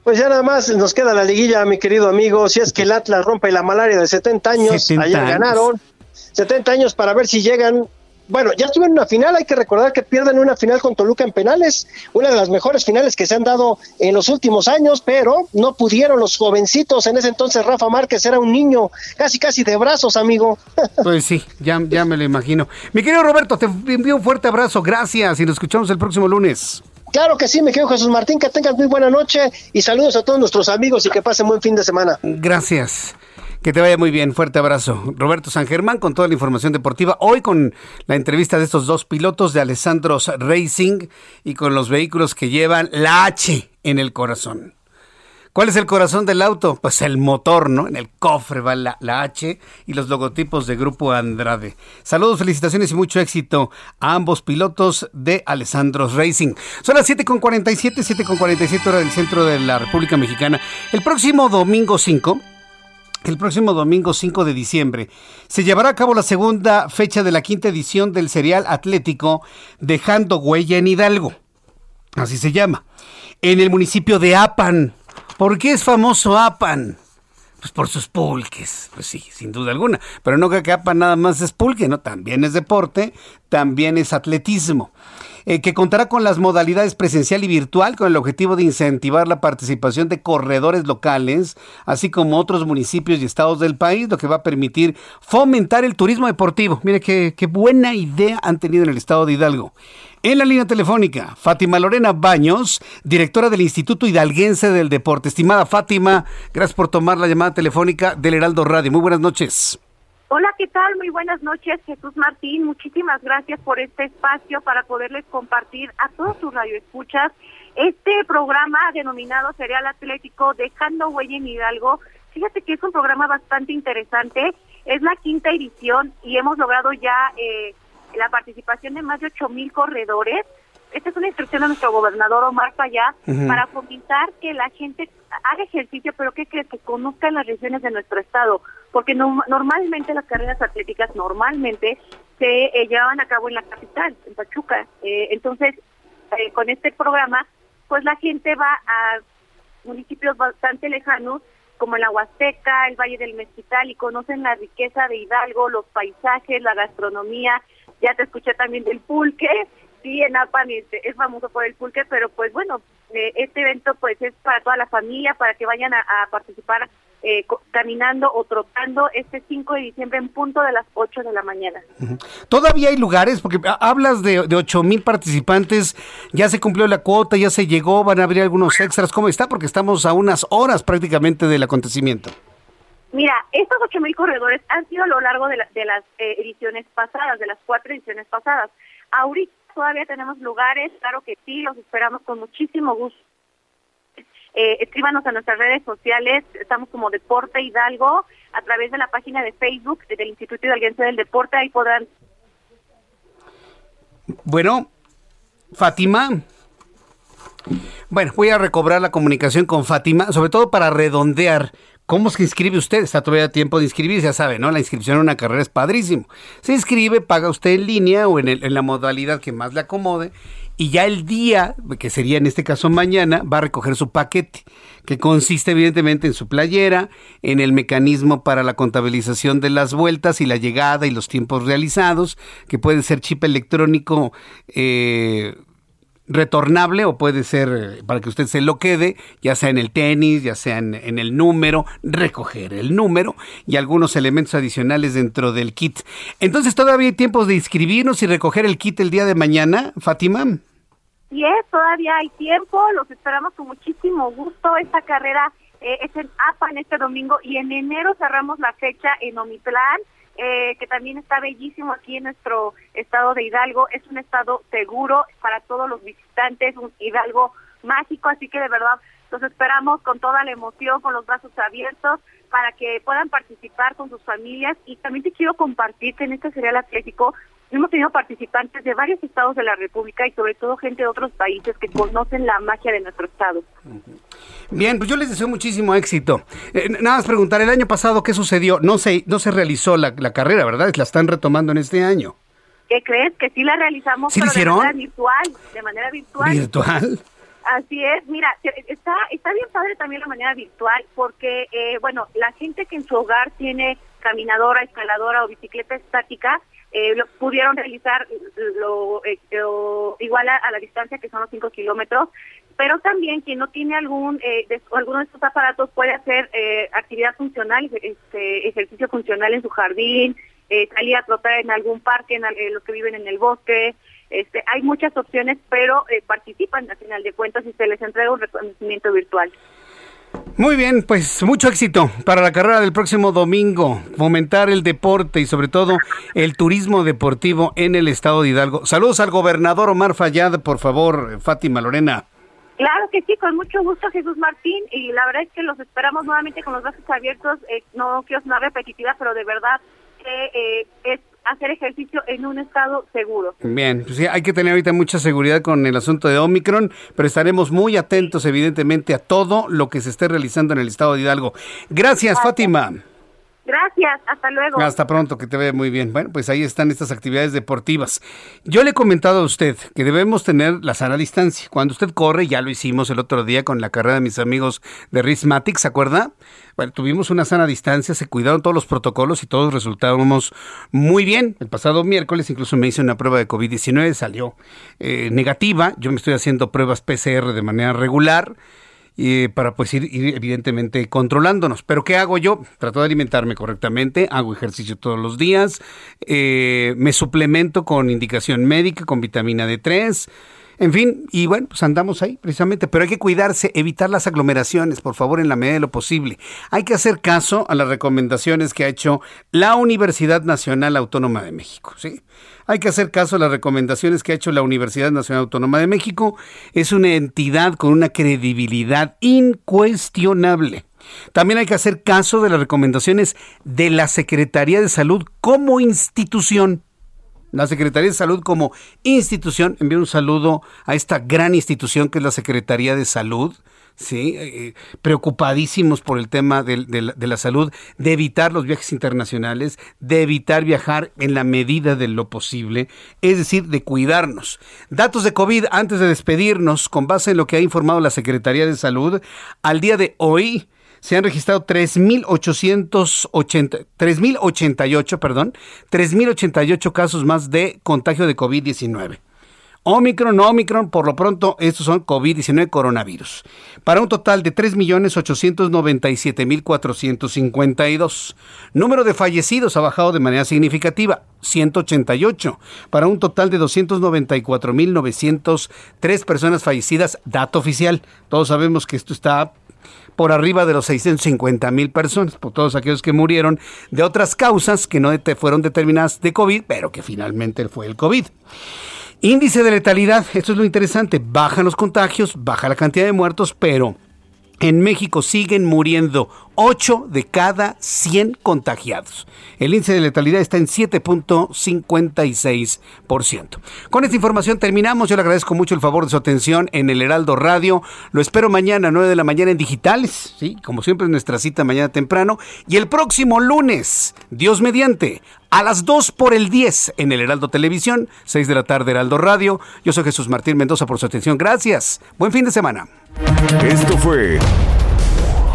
Pues ya nada más nos queda la liguilla, mi querido amigo. Si es que el Atlas rompe la malaria de 70 años, 70 ayer años. ganaron. 70 años para ver si llegan. Bueno, ya estuvieron en una final, hay que recordar que pierden una final con Toluca en penales, una de las mejores finales que se han dado en los últimos años, pero no pudieron los jovencitos. En ese entonces Rafa Márquez era un niño, casi casi de brazos, amigo. Pues sí, ya, ya me lo imagino. Mi querido Roberto, te envío un fuerte abrazo, gracias y nos escuchamos el próximo lunes. Claro que sí, mi querido Jesús Martín, que tengas muy buena noche y saludos a todos nuestros amigos y que pasen buen fin de semana. Gracias. Que te vaya muy bien. Fuerte abrazo. Roberto San Germán con toda la información deportiva. Hoy con la entrevista de estos dos pilotos de Alessandros Racing y con los vehículos que llevan la H en el corazón. ¿Cuál es el corazón del auto? Pues el motor, ¿no? En el cofre va la, la H y los logotipos de Grupo Andrade. Saludos, felicitaciones y mucho éxito a ambos pilotos de Alessandros Racing. Son las 7.47, 7.47 hora del centro de la República Mexicana. El próximo domingo 5 el próximo domingo 5 de diciembre se llevará a cabo la segunda fecha de la quinta edición del serial atlético Dejando Huella en Hidalgo. Así se llama. En el municipio de Apan. ¿Por qué es famoso Apan? Pues por sus pulques, pues sí, sin duda alguna. Pero no que Apan nada más es pulque, ¿no? También es deporte, también es atletismo. Eh, que contará con las modalidades presencial y virtual con el objetivo de incentivar la participación de corredores locales, así como otros municipios y estados del país, lo que va a permitir fomentar el turismo deportivo. Mire qué, qué buena idea han tenido en el estado de Hidalgo. En la línea telefónica, Fátima Lorena Baños, directora del Instituto Hidalguense del Deporte. Estimada Fátima, gracias por tomar la llamada telefónica del Heraldo Radio. Muy buenas noches. Hola, ¿qué tal? Muy buenas noches, Jesús Martín. Muchísimas gracias por este espacio para poderles compartir a todos sus radioescuchas este programa denominado Serial Atlético Dejando Huella en Hidalgo. Fíjate que es un programa bastante interesante. Es la quinta edición y hemos logrado ya eh, la participación de más de ocho mil corredores. Esta es una instrucción de nuestro gobernador Omar Ujú. para fomentar que la gente haga ejercicio, pero ¿qué crees? Que conozcan las regiones de nuestro estado, porque no- normalmente las carreras atléticas normalmente se eh, llevaban a cabo en la capital, en Pachuca. Eh, entonces, eh, con este programa, pues la gente va a municipios bastante lejanos como la Huasteca, el Valle del Mezquital y conocen la riqueza de Hidalgo, los paisajes, la gastronomía. Ya te escuché también del pulque. Sí, en Apan este, es famoso por el pulque, pero pues bueno, eh, este evento pues es para toda la familia, para que vayan a, a participar eh, caminando o trotando este 5 de diciembre en punto de las 8 de la mañana. Todavía hay lugares, porque ha- hablas de, de 8 mil participantes, ya se cumplió la cuota, ya se llegó, van a abrir algunos extras. ¿Cómo está? Porque estamos a unas horas prácticamente del acontecimiento. Mira, estos 8.000 corredores han sido a lo largo de, la- de las eh, ediciones pasadas, de las cuatro ediciones pasadas. Ahorita todavía tenemos lugares, claro que sí, los esperamos con muchísimo gusto. Eh, escríbanos a nuestras redes sociales, estamos como Deporte Hidalgo, a través de la página de Facebook del Instituto Hidalguense del Deporte, ahí podrán Bueno, Fátima. Bueno, voy a recobrar la comunicación con Fátima, sobre todo para redondear. ¿Cómo se inscribe usted? Está todavía a tiempo de inscribirse, ya sabe, ¿no? La inscripción en una carrera es padrísimo. Se inscribe, paga usted en línea o en, en la modalidad que más le acomode y ya el día, que sería en este caso mañana, va a recoger su paquete, que consiste evidentemente en su playera, en el mecanismo para la contabilización de las vueltas y la llegada y los tiempos realizados, que puede ser chip electrónico. eh, retornable o puede ser eh, para que usted se lo quede, ya sea en el tenis, ya sea en, el número, recoger el número y algunos elementos adicionales dentro del kit. Entonces, ¿todavía hay tiempos de inscribirnos y recoger el kit el día de mañana, Fátima? Sí, es, todavía hay tiempo, los esperamos con muchísimo gusto. Esta carrera eh, es en APA en este domingo y en enero cerramos la fecha en Omitlán. Eh, que también está bellísimo aquí en nuestro estado de Hidalgo. Es un estado seguro para todos los visitantes, un Hidalgo mágico, así que de verdad los esperamos con toda la emoción, con los brazos abiertos, para que puedan participar con sus familias. Y también te quiero compartir que en este serial atlético hemos tenido participantes de varios estados de la República y sobre todo gente de otros países que conocen la magia de nuestro estado. Bien, pues yo les deseo muchísimo éxito. Eh, nada más preguntar, el año pasado, ¿qué sucedió? No se, no se realizó la, la carrera, ¿verdad? La están retomando en este año. ¿Qué crees? Que sí la realizamos, ¿Sí pero hicieron? de manera virtual. De manera virtual. ¿Virtual? Así es, mira, está, está bien padre también la manera virtual porque, eh, bueno, la gente que en su hogar tiene caminadora, escaladora o bicicleta estática, eh, lo pudieron realizar lo, eh, igual a, la distancia que son los 5 kilómetros, pero también quien no tiene algún eh, de, alguno de estos aparatos puede hacer eh, actividad funcional, este, ejercicio funcional en su jardín, eh, salir a trotar en algún parque, en, los que viven en el bosque, este, hay muchas opciones, pero participan al final de cuentas y se les entrega un reconocimiento virtual. Muy bien, pues mucho éxito para la carrera del próximo domingo, fomentar el deporte y sobre todo el turismo deportivo en el estado de Hidalgo. Saludos al gobernador Omar Fayad, por favor, Fátima Lorena. Claro que sí, con mucho gusto Jesús Martín y la verdad es que los esperamos nuevamente con los brazos abiertos, eh, no quiero sonar repetitiva, pero de verdad que eh, es hacer ejercicio en un estado seguro. Bien, pues sí, hay que tener ahorita mucha seguridad con el asunto de Omicron, pero estaremos muy atentos evidentemente a todo lo que se esté realizando en el estado de Hidalgo. Gracias, Gracias. Fátima. Gracias, hasta luego. Hasta pronto, que te vea muy bien. Bueno, pues ahí están estas actividades deportivas. Yo le he comentado a usted que debemos tener la sana distancia. Cuando usted corre, ya lo hicimos el otro día con la carrera de mis amigos de Rismatic, ¿se acuerda? Bueno, tuvimos una sana distancia, se cuidaron todos los protocolos y todos resultábamos muy bien. El pasado miércoles incluso me hice una prueba de COVID-19, salió eh, negativa. Yo me estoy haciendo pruebas PCR de manera regular y para pues ir, ir, evidentemente controlándonos. Pero ¿qué hago yo? Trato de alimentarme correctamente, hago ejercicio todos los días, eh, me suplemento con indicación médica, con vitamina D3. En fin, y bueno, pues andamos ahí precisamente, pero hay que cuidarse, evitar las aglomeraciones, por favor, en la medida de lo posible. Hay que hacer caso a las recomendaciones que ha hecho la Universidad Nacional Autónoma de México, ¿sí? Hay que hacer caso a las recomendaciones que ha hecho la Universidad Nacional Autónoma de México. Es una entidad con una credibilidad incuestionable. También hay que hacer caso de las recomendaciones de la Secretaría de Salud como institución. La Secretaría de Salud como institución, envío un saludo a esta gran institución que es la Secretaría de Salud, sí, eh, preocupadísimos por el tema de, la salud, de evitar los viajes internacionales, de evitar viajar en la medida de lo posible, es decir, de cuidarnos. Datos de COVID antes de despedirnos, con base en lo que ha informado la Secretaría de Salud, al día de hoy se han registrado 3.880, 3.088, perdón, 3.088 casos más de contagio de COVID-19. Omicron, Omicron, por lo pronto, estos son COVID-19 coronavirus. Para un total de 3.897.452. Número de fallecidos ha bajado de manera significativa, 188. Para un total de 294.903 personas fallecidas, dato oficial. Todos sabemos que esto está por arriba de los 650 mil personas, por todos aquellos que murieron de otras causas que no fueron determinadas de COVID, pero que finalmente fue el COVID. Índice de letalidad, esto es lo interesante, bajan los contagios, baja la cantidad de muertos, pero en México siguen muriendo 8 de cada 100 contagiados. El índice de letalidad está en 7.56%. Con esta información terminamos. Yo le agradezco mucho el favor de su atención en el Heraldo Radio. Lo espero mañana a 9 de la mañana en digitales, ¿sí? como siempre es nuestra cita mañana temprano. Y el próximo lunes, Dios mediante, a las 2 por el 10 en el Heraldo Televisión, 6 de la tarde Heraldo Radio. Yo soy Jesús Martín Mendoza por su atención. Gracias. Buen fin de semana. Esto fue